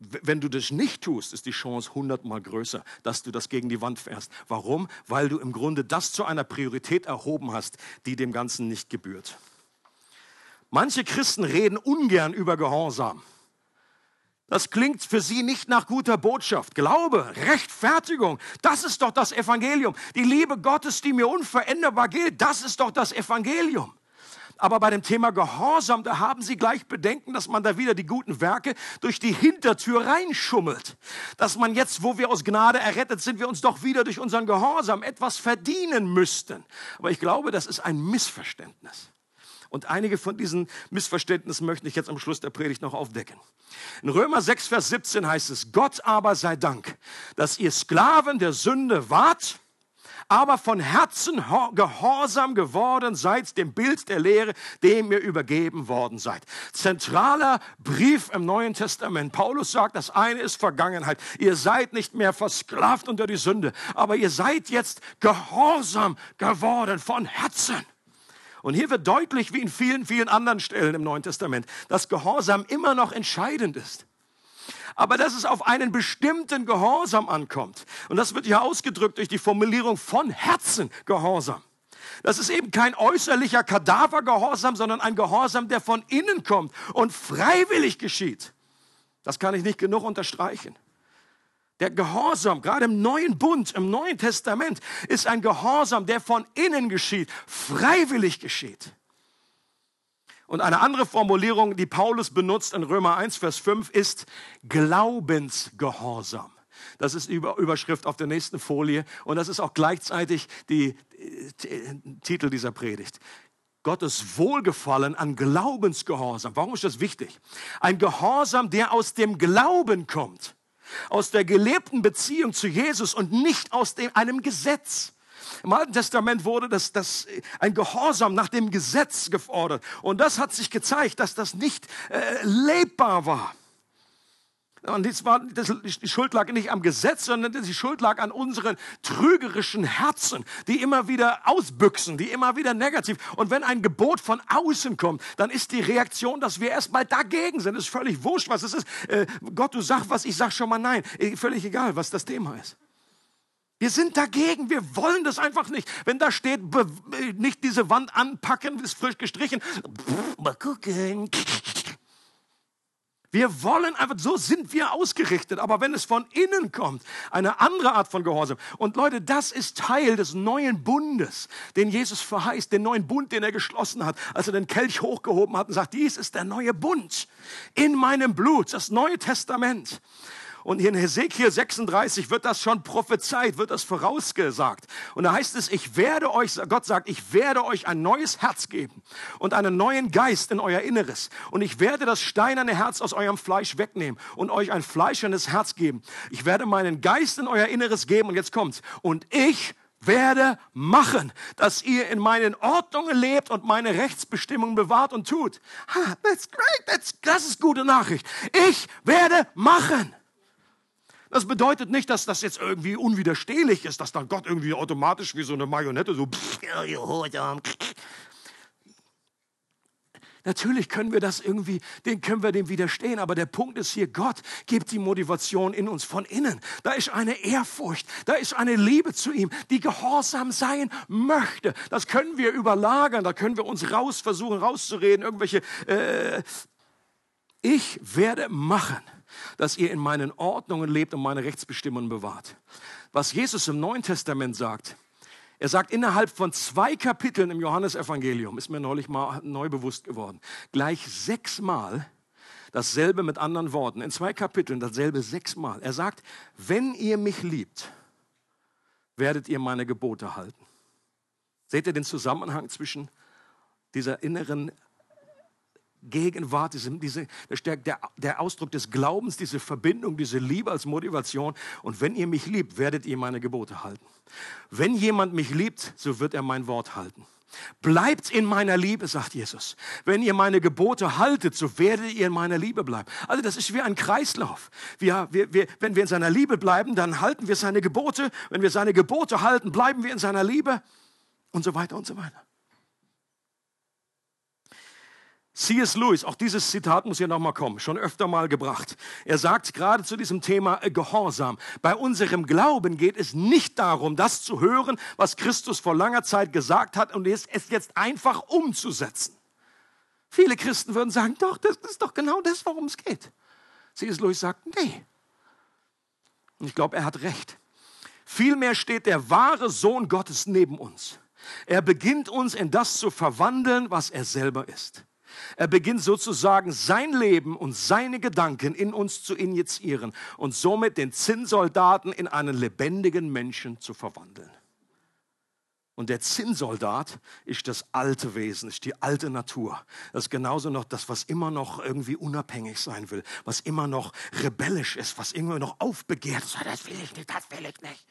wenn du das nicht tust, ist die Chance hundertmal größer, dass du das gegen die Wand fährst. Warum? Weil du im Grunde das zu einer Priorität erhoben hast, die dem Ganzen nicht gebührt. Manche Christen reden ungern über Gehorsam. Das klingt für sie nicht nach guter Botschaft. Glaube, Rechtfertigung, das ist doch das Evangelium. Die Liebe Gottes, die mir unveränderbar gilt, das ist doch das Evangelium. Aber bei dem Thema Gehorsam, da haben sie gleich Bedenken, dass man da wieder die guten Werke durch die Hintertür reinschummelt. Dass man jetzt, wo wir aus Gnade errettet sind, wir uns doch wieder durch unseren Gehorsam etwas verdienen müssten. Aber ich glaube, das ist ein Missverständnis. Und einige von diesen Missverständnissen möchte ich jetzt am Schluss der Predigt noch aufdecken. In Römer 6, Vers 17 heißt es, Gott aber sei Dank, dass ihr Sklaven der Sünde wart, aber von Herzen gehorsam geworden seid dem Bild der Lehre, dem ihr übergeben worden seid. Zentraler Brief im Neuen Testament. Paulus sagt, das eine ist Vergangenheit. Ihr seid nicht mehr versklavt unter die Sünde, aber ihr seid jetzt gehorsam geworden von Herzen. Und hier wird deutlich, wie in vielen, vielen anderen Stellen im Neuen Testament, dass Gehorsam immer noch entscheidend ist aber dass es auf einen bestimmten Gehorsam ankommt. Und das wird hier ausgedrückt durch die Formulierung von Herzen Gehorsam. Das ist eben kein äußerlicher Kadavergehorsam, sondern ein Gehorsam, der von innen kommt und freiwillig geschieht. Das kann ich nicht genug unterstreichen. Der Gehorsam, gerade im neuen Bund, im neuen Testament, ist ein Gehorsam, der von innen geschieht, freiwillig geschieht. Und eine andere Formulierung, die Paulus benutzt in Römer 1, Vers 5, ist Glaubensgehorsam. Das ist Überschrift auf der nächsten Folie und das ist auch gleichzeitig äh, Titel dieser Predigt. Gottes Wohlgefallen an Glaubensgehorsam. Warum ist das wichtig? Ein Gehorsam, der aus dem Glauben kommt, aus der gelebten Beziehung zu Jesus und nicht aus dem, einem Gesetz. Im Alten Testament wurde das, das, ein Gehorsam nach dem Gesetz gefordert. Und das hat sich gezeigt, dass das nicht äh, lebbar war. Und das war, das, die Schuld lag nicht am Gesetz, sondern die Schuld lag an unseren trügerischen Herzen, die immer wieder ausbüchsen, die immer wieder negativ. Und wenn ein Gebot von außen kommt, dann ist die Reaktion, dass wir erstmal dagegen sind. Es ist völlig wurscht, was es ist. Äh, Gott, du sag was, ich sag schon mal nein. Äh, völlig egal, was das Thema ist. Wir sind dagegen, wir wollen das einfach nicht. Wenn da steht, nicht diese Wand anpacken, ist frisch gestrichen. Mal gucken. Wir wollen einfach, so sind wir ausgerichtet. Aber wenn es von innen kommt, eine andere Art von Gehorsam. Und Leute, das ist Teil des neuen Bundes, den Jesus verheißt, den neuen Bund, den er geschlossen hat, als er den Kelch hochgehoben hat und sagt, dies ist der neue Bund in meinem Blut, das neue Testament. Und in Hesekiel 36 wird das schon prophezeit, wird das vorausgesagt. Und da heißt es, ich werde euch, Gott sagt, ich werde euch ein neues Herz geben und einen neuen Geist in euer Inneres. Und ich werde das steinerne Herz aus eurem Fleisch wegnehmen und euch ein fleischernes Herz geben. Ich werde meinen Geist in euer Inneres geben. Und jetzt kommt's. Und ich werde machen, dass ihr in meinen Ordnungen lebt und meine Rechtsbestimmungen bewahrt und tut. Ha, that's great, that's, das ist gute Nachricht. Ich werde machen. Das bedeutet nicht, dass das jetzt irgendwie unwiderstehlich ist, dass dann Gott irgendwie automatisch wie so eine Marionette so. Natürlich können wir das irgendwie, den können wir dem widerstehen, aber der Punkt ist hier, Gott gibt die Motivation in uns von innen. Da ist eine Ehrfurcht, da ist eine Liebe zu ihm, die gehorsam sein möchte. Das können wir überlagern, da können wir uns raus versuchen rauszureden, irgendwelche. Äh, ich werde machen, dass ihr in meinen Ordnungen lebt und meine Rechtsbestimmungen bewahrt. Was Jesus im Neuen Testament sagt, er sagt innerhalb von zwei Kapiteln im Johannesevangelium, ist mir neulich mal neu bewusst geworden, gleich sechsmal dasselbe mit anderen Worten. In zwei Kapiteln dasselbe sechsmal. Er sagt, wenn ihr mich liebt, werdet ihr meine Gebote halten. Seht ihr den Zusammenhang zwischen dieser inneren Gegenwart, diese, diese, der, der Ausdruck des Glaubens, diese Verbindung, diese Liebe als Motivation. Und wenn ihr mich liebt, werdet ihr meine Gebote halten. Wenn jemand mich liebt, so wird er mein Wort halten. Bleibt in meiner Liebe, sagt Jesus. Wenn ihr meine Gebote haltet, so werdet ihr in meiner Liebe bleiben. Also das ist wie ein Kreislauf. Wir, wir, wir, wenn wir in seiner Liebe bleiben, dann halten wir seine Gebote. Wenn wir seine Gebote halten, bleiben wir in seiner Liebe und so weiter und so weiter. C.S. Lewis, auch dieses Zitat muss hier nochmal kommen, schon öfter mal gebracht. Er sagt gerade zu diesem Thema äh, Gehorsam, bei unserem Glauben geht es nicht darum, das zu hören, was Christus vor langer Zeit gesagt hat und es jetzt einfach umzusetzen. Viele Christen würden sagen, doch, das ist doch genau das, worum es geht. C.S. Lewis sagt, nee. Und ich glaube, er hat recht. Vielmehr steht der wahre Sohn Gottes neben uns. Er beginnt uns in das zu verwandeln, was er selber ist. Er beginnt sozusagen sein Leben und seine Gedanken in uns zu injizieren und somit den Zinnsoldaten in einen lebendigen Menschen zu verwandeln. Und der Zinnsoldat ist das alte Wesen, ist die alte Natur. Das ist genauso noch das, was immer noch irgendwie unabhängig sein will, was immer noch rebellisch ist, was immer noch aufbegehrt. Das will ich nicht, das will ich nicht.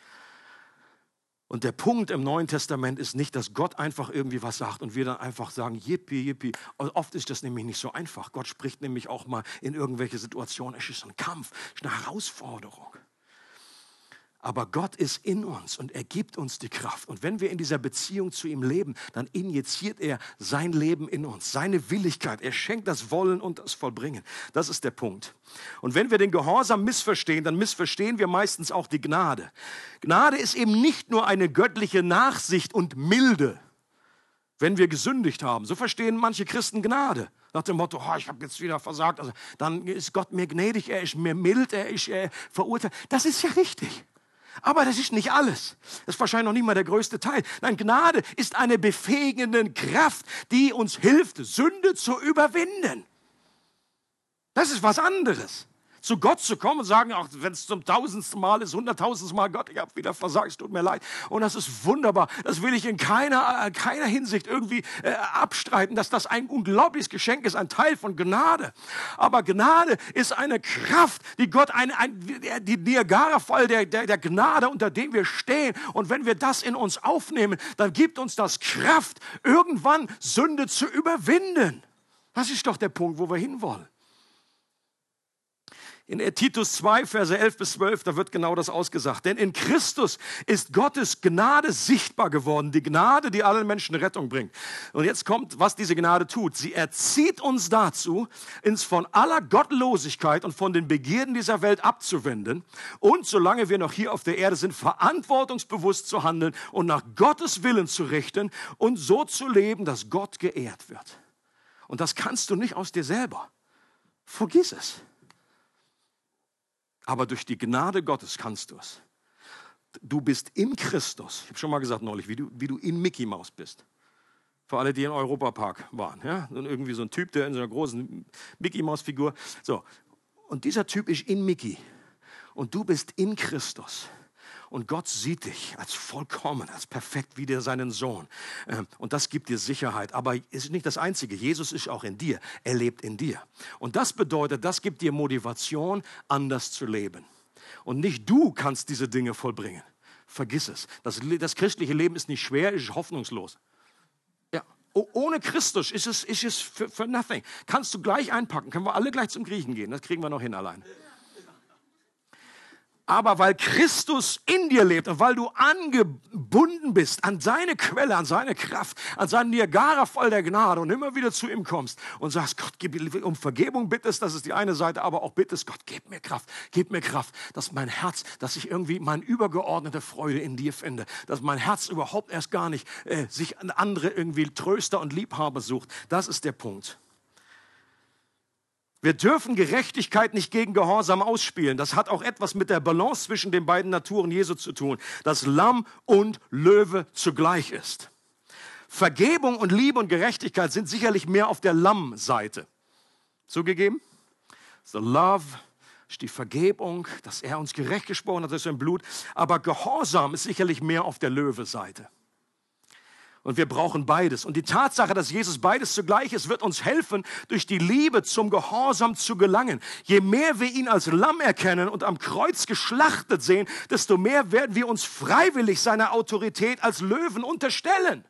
Und der Punkt im Neuen Testament ist nicht, dass Gott einfach irgendwie was sagt und wir dann einfach sagen, yippie, yippie. Und oft ist das nämlich nicht so einfach. Gott spricht nämlich auch mal in irgendwelche Situationen. Es ist ein Kampf, es ist eine Herausforderung. Aber Gott ist in uns und er gibt uns die Kraft. Und wenn wir in dieser Beziehung zu ihm leben, dann injiziert er sein Leben in uns, seine Willigkeit. Er schenkt das Wollen und das Vollbringen. Das ist der Punkt. Und wenn wir den Gehorsam missverstehen, dann missverstehen wir meistens auch die Gnade. Gnade ist eben nicht nur eine göttliche Nachsicht und Milde, wenn wir gesündigt haben. So verstehen manche Christen Gnade. Nach dem Motto, oh, ich habe jetzt wieder versagt. Also, dann ist Gott mir gnädig, er ist mir mild, er ist äh, verurteilt. Das ist ja richtig. Aber das ist nicht alles. Das ist wahrscheinlich noch nicht mal der größte Teil. Nein, Gnade ist eine befähigende Kraft, die uns hilft, Sünde zu überwinden. Das ist was anderes zu Gott zu kommen und sagen, auch wenn es zum tausendsten Mal ist, hunderttausendsten Mal, Gott, ich habe wieder versagt, es tut mir leid. Und das ist wunderbar. Das will ich in keiner, äh, keiner Hinsicht irgendwie äh, abstreiten, dass das ein unglaubliches Geschenk ist, ein Teil von Gnade. Aber Gnade ist eine Kraft, die Gott, ein, ein, die Niagara-Fall der, der, der Gnade, unter dem wir stehen. Und wenn wir das in uns aufnehmen, dann gibt uns das Kraft, irgendwann Sünde zu überwinden. Das ist doch der Punkt, wo wir hinwollen. In Titus 2, Verse 11 bis 12, da wird genau das ausgesagt. Denn in Christus ist Gottes Gnade sichtbar geworden. Die Gnade, die allen Menschen Rettung bringt. Und jetzt kommt, was diese Gnade tut. Sie erzieht uns dazu, uns von aller Gottlosigkeit und von den Begierden dieser Welt abzuwenden. Und solange wir noch hier auf der Erde sind, verantwortungsbewusst zu handeln und nach Gottes Willen zu richten und so zu leben, dass Gott geehrt wird. Und das kannst du nicht aus dir selber. Vergiss es. Aber durch die Gnade Gottes kannst du es. Du bist in Christus. Ich habe schon mal gesagt neulich, wie du, wie du in Mickey Maus bist. Für alle, die im Europapark waren. Ja? Und irgendwie so ein Typ, der in so einer großen Mickey Maus Figur. So. Und dieser Typ ist in Mickey. Und du bist in Christus. Und Gott sieht dich als vollkommen, als perfekt wie der seinen Sohn. Ähm, und das gibt dir Sicherheit. Aber es ist nicht das Einzige. Jesus ist auch in dir. Er lebt in dir. Und das bedeutet, das gibt dir Motivation, anders zu leben. Und nicht du kannst diese Dinge vollbringen. Vergiss es. Das, das christliche Leben ist nicht schwer, ist hoffnungslos. Ja. Ohne Christus ist es, ist es für, für nothing. Kannst du gleich einpacken. Können wir alle gleich zum Griechen gehen. Das kriegen wir noch hin allein. Aber weil Christus in dir lebt und weil du angebunden bist an seine Quelle, an seine Kraft, an seinen Niagara voll der Gnade und immer wieder zu ihm kommst und sagst, Gott, gib um Vergebung bittest, das ist die eine Seite, aber auch bittest, Gott, gib mir Kraft, gib mir Kraft, dass mein Herz, dass ich irgendwie meine übergeordnete Freude in dir finde, dass mein Herz überhaupt erst gar nicht äh, sich an andere irgendwie Tröster und Liebhaber sucht. Das ist der Punkt. Wir dürfen Gerechtigkeit nicht gegen Gehorsam ausspielen. Das hat auch etwas mit der Balance zwischen den beiden Naturen Jesu zu tun, dass Lamm und Löwe zugleich ist. Vergebung und Liebe und Gerechtigkeit sind sicherlich mehr auf der Lamm-Seite. Zugegeben? The love ist die Vergebung, dass er uns gerecht gesprochen hat durch sein Blut. Aber Gehorsam ist sicherlich mehr auf der Löwe-Seite. Und wir brauchen beides. Und die Tatsache, dass Jesus beides zugleich ist, wird uns helfen, durch die Liebe zum Gehorsam zu gelangen. Je mehr wir ihn als Lamm erkennen und am Kreuz geschlachtet sehen, desto mehr werden wir uns freiwillig seiner Autorität als Löwen unterstellen.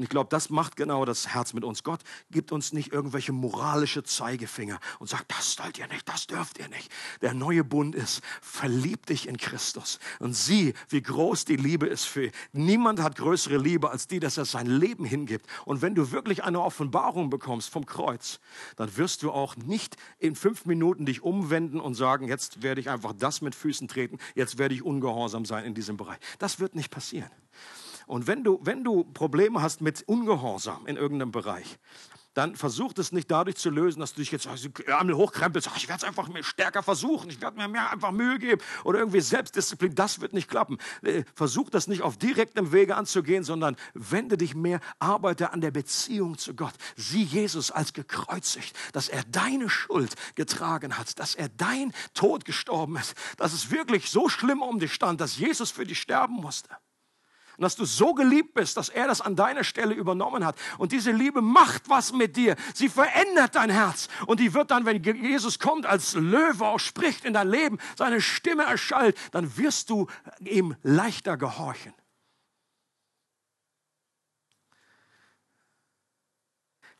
Und ich glaube, das macht genau das Herz mit uns. Gott gibt uns nicht irgendwelche moralische Zeigefinger und sagt, das sollt ihr nicht, das dürft ihr nicht. Der neue Bund ist, verlieb dich in Christus und sieh, wie groß die Liebe ist für Niemand hat größere Liebe als die, dass er sein Leben hingibt. Und wenn du wirklich eine Offenbarung bekommst vom Kreuz, dann wirst du auch nicht in fünf Minuten dich umwenden und sagen, jetzt werde ich einfach das mit Füßen treten, jetzt werde ich ungehorsam sein in diesem Bereich. Das wird nicht passieren. Und wenn du, wenn du Probleme hast mit Ungehorsam in irgendeinem Bereich, dann versuch es nicht dadurch zu lösen, dass du dich jetzt Ärmel hochkrempelst, ich werde es einfach mehr stärker versuchen, ich werde mir mehr einfach Mühe geben oder irgendwie Selbstdisziplin, das wird nicht klappen. Äh, versuch das nicht auf direktem Wege anzugehen, sondern wende dich mehr, arbeite an der Beziehung zu Gott. Sieh Jesus als gekreuzigt, dass er deine Schuld getragen hat, dass er dein Tod gestorben ist, dass es wirklich so schlimm um dich stand, dass Jesus für dich sterben musste und dass du so geliebt bist, dass er das an deiner Stelle übernommen hat. Und diese Liebe macht was mit dir. Sie verändert dein Herz. Und die wird dann, wenn Jesus kommt, als Löwe auch spricht in dein Leben, seine Stimme erschallt, dann wirst du ihm leichter gehorchen.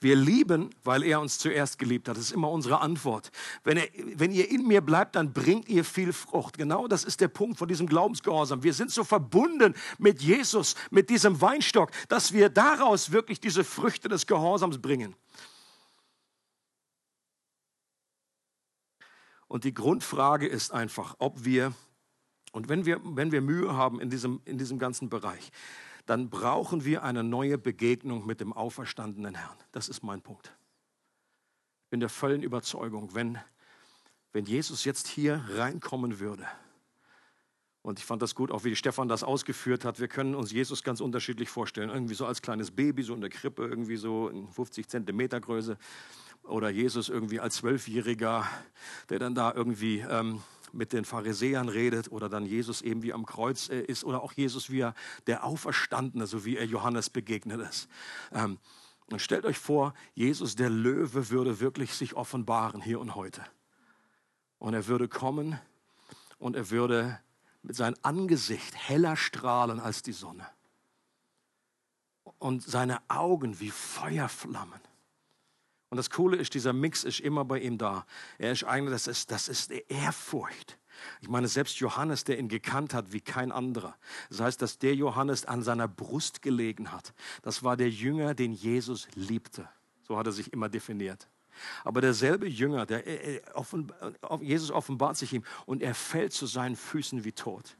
Wir lieben, weil er uns zuerst geliebt hat. Das ist immer unsere Antwort. Wenn, er, wenn ihr in mir bleibt, dann bringt ihr viel Frucht. Genau das ist der Punkt von diesem Glaubensgehorsam. Wir sind so verbunden mit Jesus, mit diesem Weinstock, dass wir daraus wirklich diese Früchte des Gehorsams bringen. Und die Grundfrage ist einfach, ob wir, und wenn wir, wenn wir Mühe haben in diesem, in diesem ganzen Bereich, dann brauchen wir eine neue Begegnung mit dem auferstandenen Herrn. Das ist mein Punkt. Ich bin der vollen Überzeugung, wenn, wenn Jesus jetzt hier reinkommen würde, und ich fand das gut, auch wie Stefan das ausgeführt hat. Wir können uns Jesus ganz unterschiedlich vorstellen. Irgendwie so als kleines Baby, so in der Krippe, irgendwie so in 50 Zentimeter Größe. Oder Jesus irgendwie als Zwölfjähriger, der dann da irgendwie ähm, mit den Pharisäern redet oder dann Jesus eben wie am Kreuz äh, ist oder auch Jesus wie er der Auferstandene, so wie er Johannes begegnet ist. Ähm, und stellt euch vor, Jesus der Löwe würde wirklich sich offenbaren hier und heute. Und er würde kommen und er würde mit seinem Angesicht heller strahlen als die Sonne. Und seine Augen wie Feuerflammen. Und das Coole ist, dieser Mix ist immer bei ihm da. Er ist eigentlich, das ist, das ist Ehrfurcht. Ich meine, selbst Johannes, der ihn gekannt hat wie kein anderer. Das heißt, dass der Johannes an seiner Brust gelegen hat. Das war der Jünger, den Jesus liebte. So hat er sich immer definiert. Aber derselbe Jünger, der, Jesus offenbart sich ihm und er fällt zu seinen Füßen wie tot.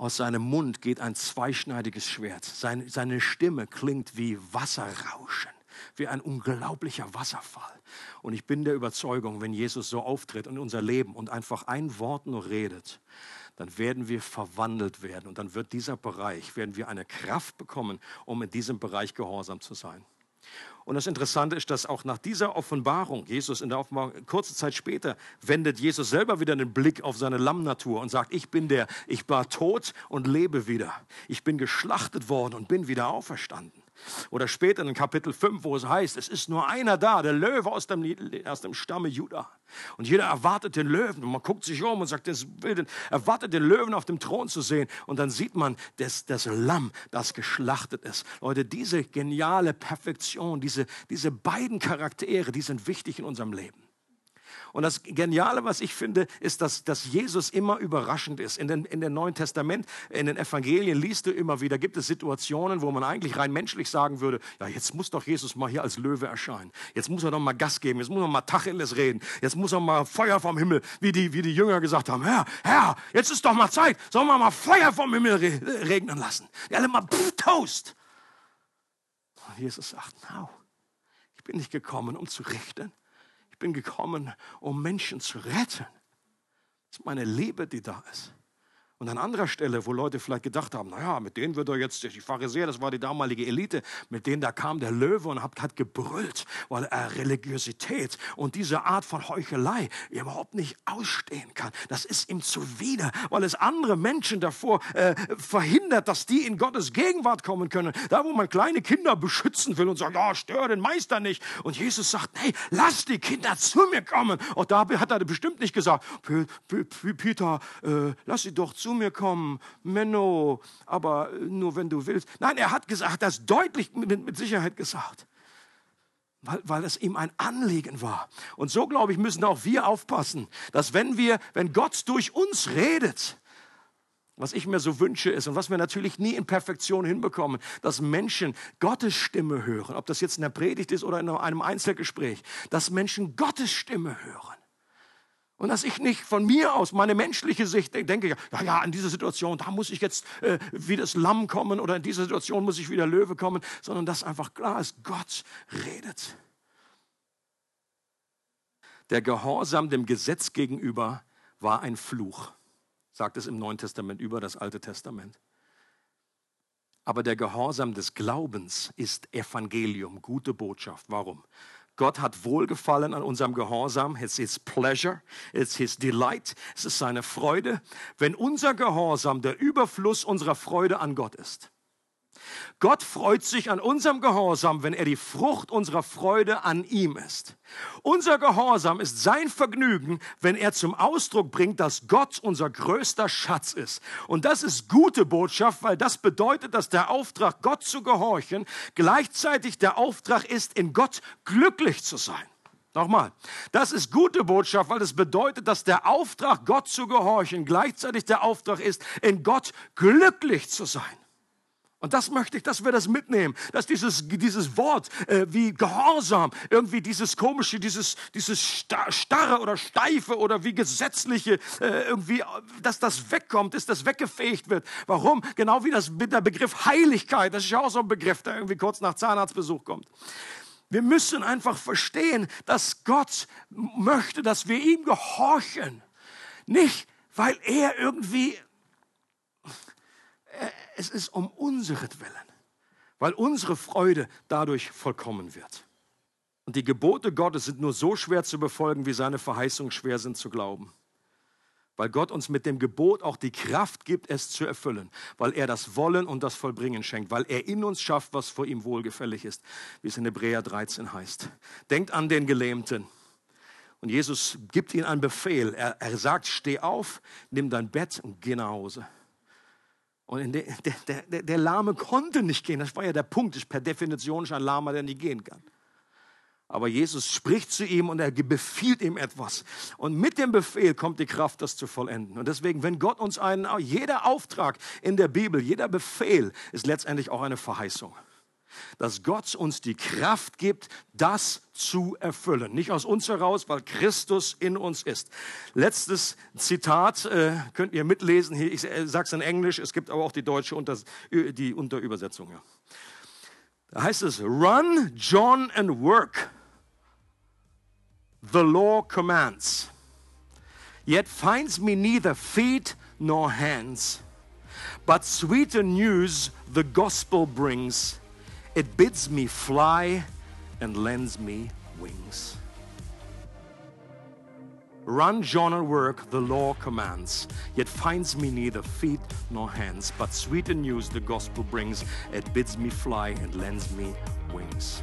Aus seinem Mund geht ein zweischneidiges Schwert. Seine, seine Stimme klingt wie Wasserrauschen, wie ein unglaublicher Wasserfall. Und ich bin der Überzeugung, wenn Jesus so auftritt in unser Leben und einfach ein Wort nur redet, dann werden wir verwandelt werden. Und dann wird dieser Bereich, werden wir eine Kraft bekommen, um in diesem Bereich gehorsam zu sein. Und das Interessante ist, dass auch nach dieser Offenbarung, Jesus in der Offenbarung, kurze Zeit später, wendet Jesus selber wieder den Blick auf seine Lammnatur und sagt, ich bin der, ich war tot und lebe wieder. Ich bin geschlachtet worden und bin wieder auferstanden. Oder später in Kapitel 5, wo es heißt, es ist nur einer da, der Löwe aus dem, aus dem Stamme Judah. Und jeder erwartet den Löwen. Und man guckt sich um und sagt, das will erwartet den Löwen auf dem Thron zu sehen. Und dann sieht man das, das Lamm, das geschlachtet ist. Leute, diese geniale Perfektion, diese, diese beiden Charaktere, die sind wichtig in unserem Leben. Und das Geniale, was ich finde, ist, dass, dass Jesus immer überraschend ist. In, den, in dem Neuen Testament, in den Evangelien liest du immer wieder, gibt es Situationen, wo man eigentlich rein menschlich sagen würde, ja, jetzt muss doch Jesus mal hier als Löwe erscheinen. Jetzt muss er doch mal Gas geben. Jetzt muss er mal Tacheles reden. Jetzt muss er mal Feuer vom Himmel, wie die, wie die Jünger gesagt haben. Herr, Herr, jetzt ist doch mal Zeit. Sollen wir mal Feuer vom Himmel regnen lassen? Die alle mal pff, Toast. Und Jesus sagt, no, ich bin nicht gekommen, um zu richten bin gekommen, um Menschen zu retten. Das ist meine Liebe, die da ist. Und an anderer Stelle, wo Leute vielleicht gedacht haben, naja, mit denen wird er jetzt, die Pharisäer, das war die damalige Elite, mit denen da kam der Löwe und hat, hat gebrüllt, weil er Religiosität und diese Art von Heuchelei überhaupt nicht ausstehen kann. Das ist ihm zuwider, weil es andere Menschen davor äh, verhindert, dass die in Gottes Gegenwart kommen können. Da, wo man kleine Kinder beschützen will und sagt, oh, stör den Meister nicht. Und Jesus sagt, hey, lass die Kinder zu mir kommen. Und da hat er bestimmt nicht gesagt, Peter, äh, lass sie doch zu zu mir kommen, Menno, aber nur wenn du willst. Nein, er hat gesagt, das deutlich mit, mit Sicherheit gesagt. Weil, weil es ihm ein Anliegen war. Und so, glaube ich, müssen auch wir aufpassen, dass wenn wir, wenn Gott durch uns redet, was ich mir so wünsche ist und was wir natürlich nie in Perfektion hinbekommen, dass Menschen Gottes Stimme hören, ob das jetzt in der Predigt ist oder in einem Einzelgespräch, dass Menschen Gottes Stimme hören. Und dass ich nicht von mir aus, meine menschliche Sicht, denke, ja, ja, in dieser Situation, da muss ich jetzt äh, wie das Lamm kommen oder in dieser Situation muss ich wie der Löwe kommen, sondern dass einfach klar ist, Gott redet. Der Gehorsam dem Gesetz gegenüber war ein Fluch, sagt es im Neuen Testament über das Alte Testament. Aber der Gehorsam des Glaubens ist Evangelium, gute Botschaft. Warum? Gott hat Wohlgefallen an unserem Gehorsam. It's His pleasure, it's His delight, es ist seine Freude, wenn unser Gehorsam der Überfluss unserer Freude an Gott ist. Gott freut sich an unserem Gehorsam, wenn er die Frucht unserer Freude an ihm ist. Unser Gehorsam ist sein Vergnügen, wenn er zum Ausdruck bringt, dass Gott unser größter Schatz ist. Und das ist gute Botschaft, weil das bedeutet, dass der Auftrag, Gott zu gehorchen, gleichzeitig der Auftrag ist, in Gott glücklich zu sein. Nochmal, das ist gute Botschaft, weil das bedeutet, dass der Auftrag, Gott zu gehorchen, gleichzeitig der Auftrag ist, in Gott glücklich zu sein. Und das möchte ich, dass wir das mitnehmen, dass dieses, dieses Wort äh, wie Gehorsam, irgendwie dieses komische, dieses, dieses starre oder steife oder wie gesetzliche, äh, irgendwie, dass das wegkommt, dass das weggefegt wird. Warum? Genau wie das, der Begriff Heiligkeit, das ist ja auch so ein Begriff, der irgendwie kurz nach Zahnarztbesuch kommt. Wir müssen einfach verstehen, dass Gott möchte, dass wir ihm gehorchen. Nicht, weil er irgendwie es ist um unseretwillen, weil unsere Freude dadurch vollkommen wird. Und die Gebote Gottes sind nur so schwer zu befolgen, wie seine Verheißungen schwer sind zu glauben. Weil Gott uns mit dem Gebot auch die Kraft gibt, es zu erfüllen. Weil er das Wollen und das Vollbringen schenkt. Weil er in uns schafft, was vor ihm wohlgefällig ist. Wie es in Hebräer 13 heißt. Denkt an den Gelähmten. Und Jesus gibt ihnen einen Befehl. Er, er sagt, steh auf, nimm dein Bett und geh nach Hause. Und der, der, der, der, Lahme konnte nicht gehen. Das war ja der Punkt. Ist per Definition schon ein Lahmer, der nicht gehen kann. Aber Jesus spricht zu ihm und er befiehlt ihm etwas. Und mit dem Befehl kommt die Kraft, das zu vollenden. Und deswegen, wenn Gott uns einen, jeder Auftrag in der Bibel, jeder Befehl ist letztendlich auch eine Verheißung dass Gott uns die Kraft gibt, das zu erfüllen. Nicht aus uns heraus, weil Christus in uns ist. Letztes Zitat äh, könnt ihr mitlesen. Ich äh, sage es in Englisch, es gibt aber auch die deutsche Unter, die Unterübersetzung. Ja. Da heißt es, Run, John and work. The law commands. Yet finds me neither feet nor hands. But sweeter news the gospel brings It bids me fly and lends me wings. Run, John, work, the law commands, yet finds me neither feet nor hands. But sweeter news the gospel brings, it bids me fly and lends me wings.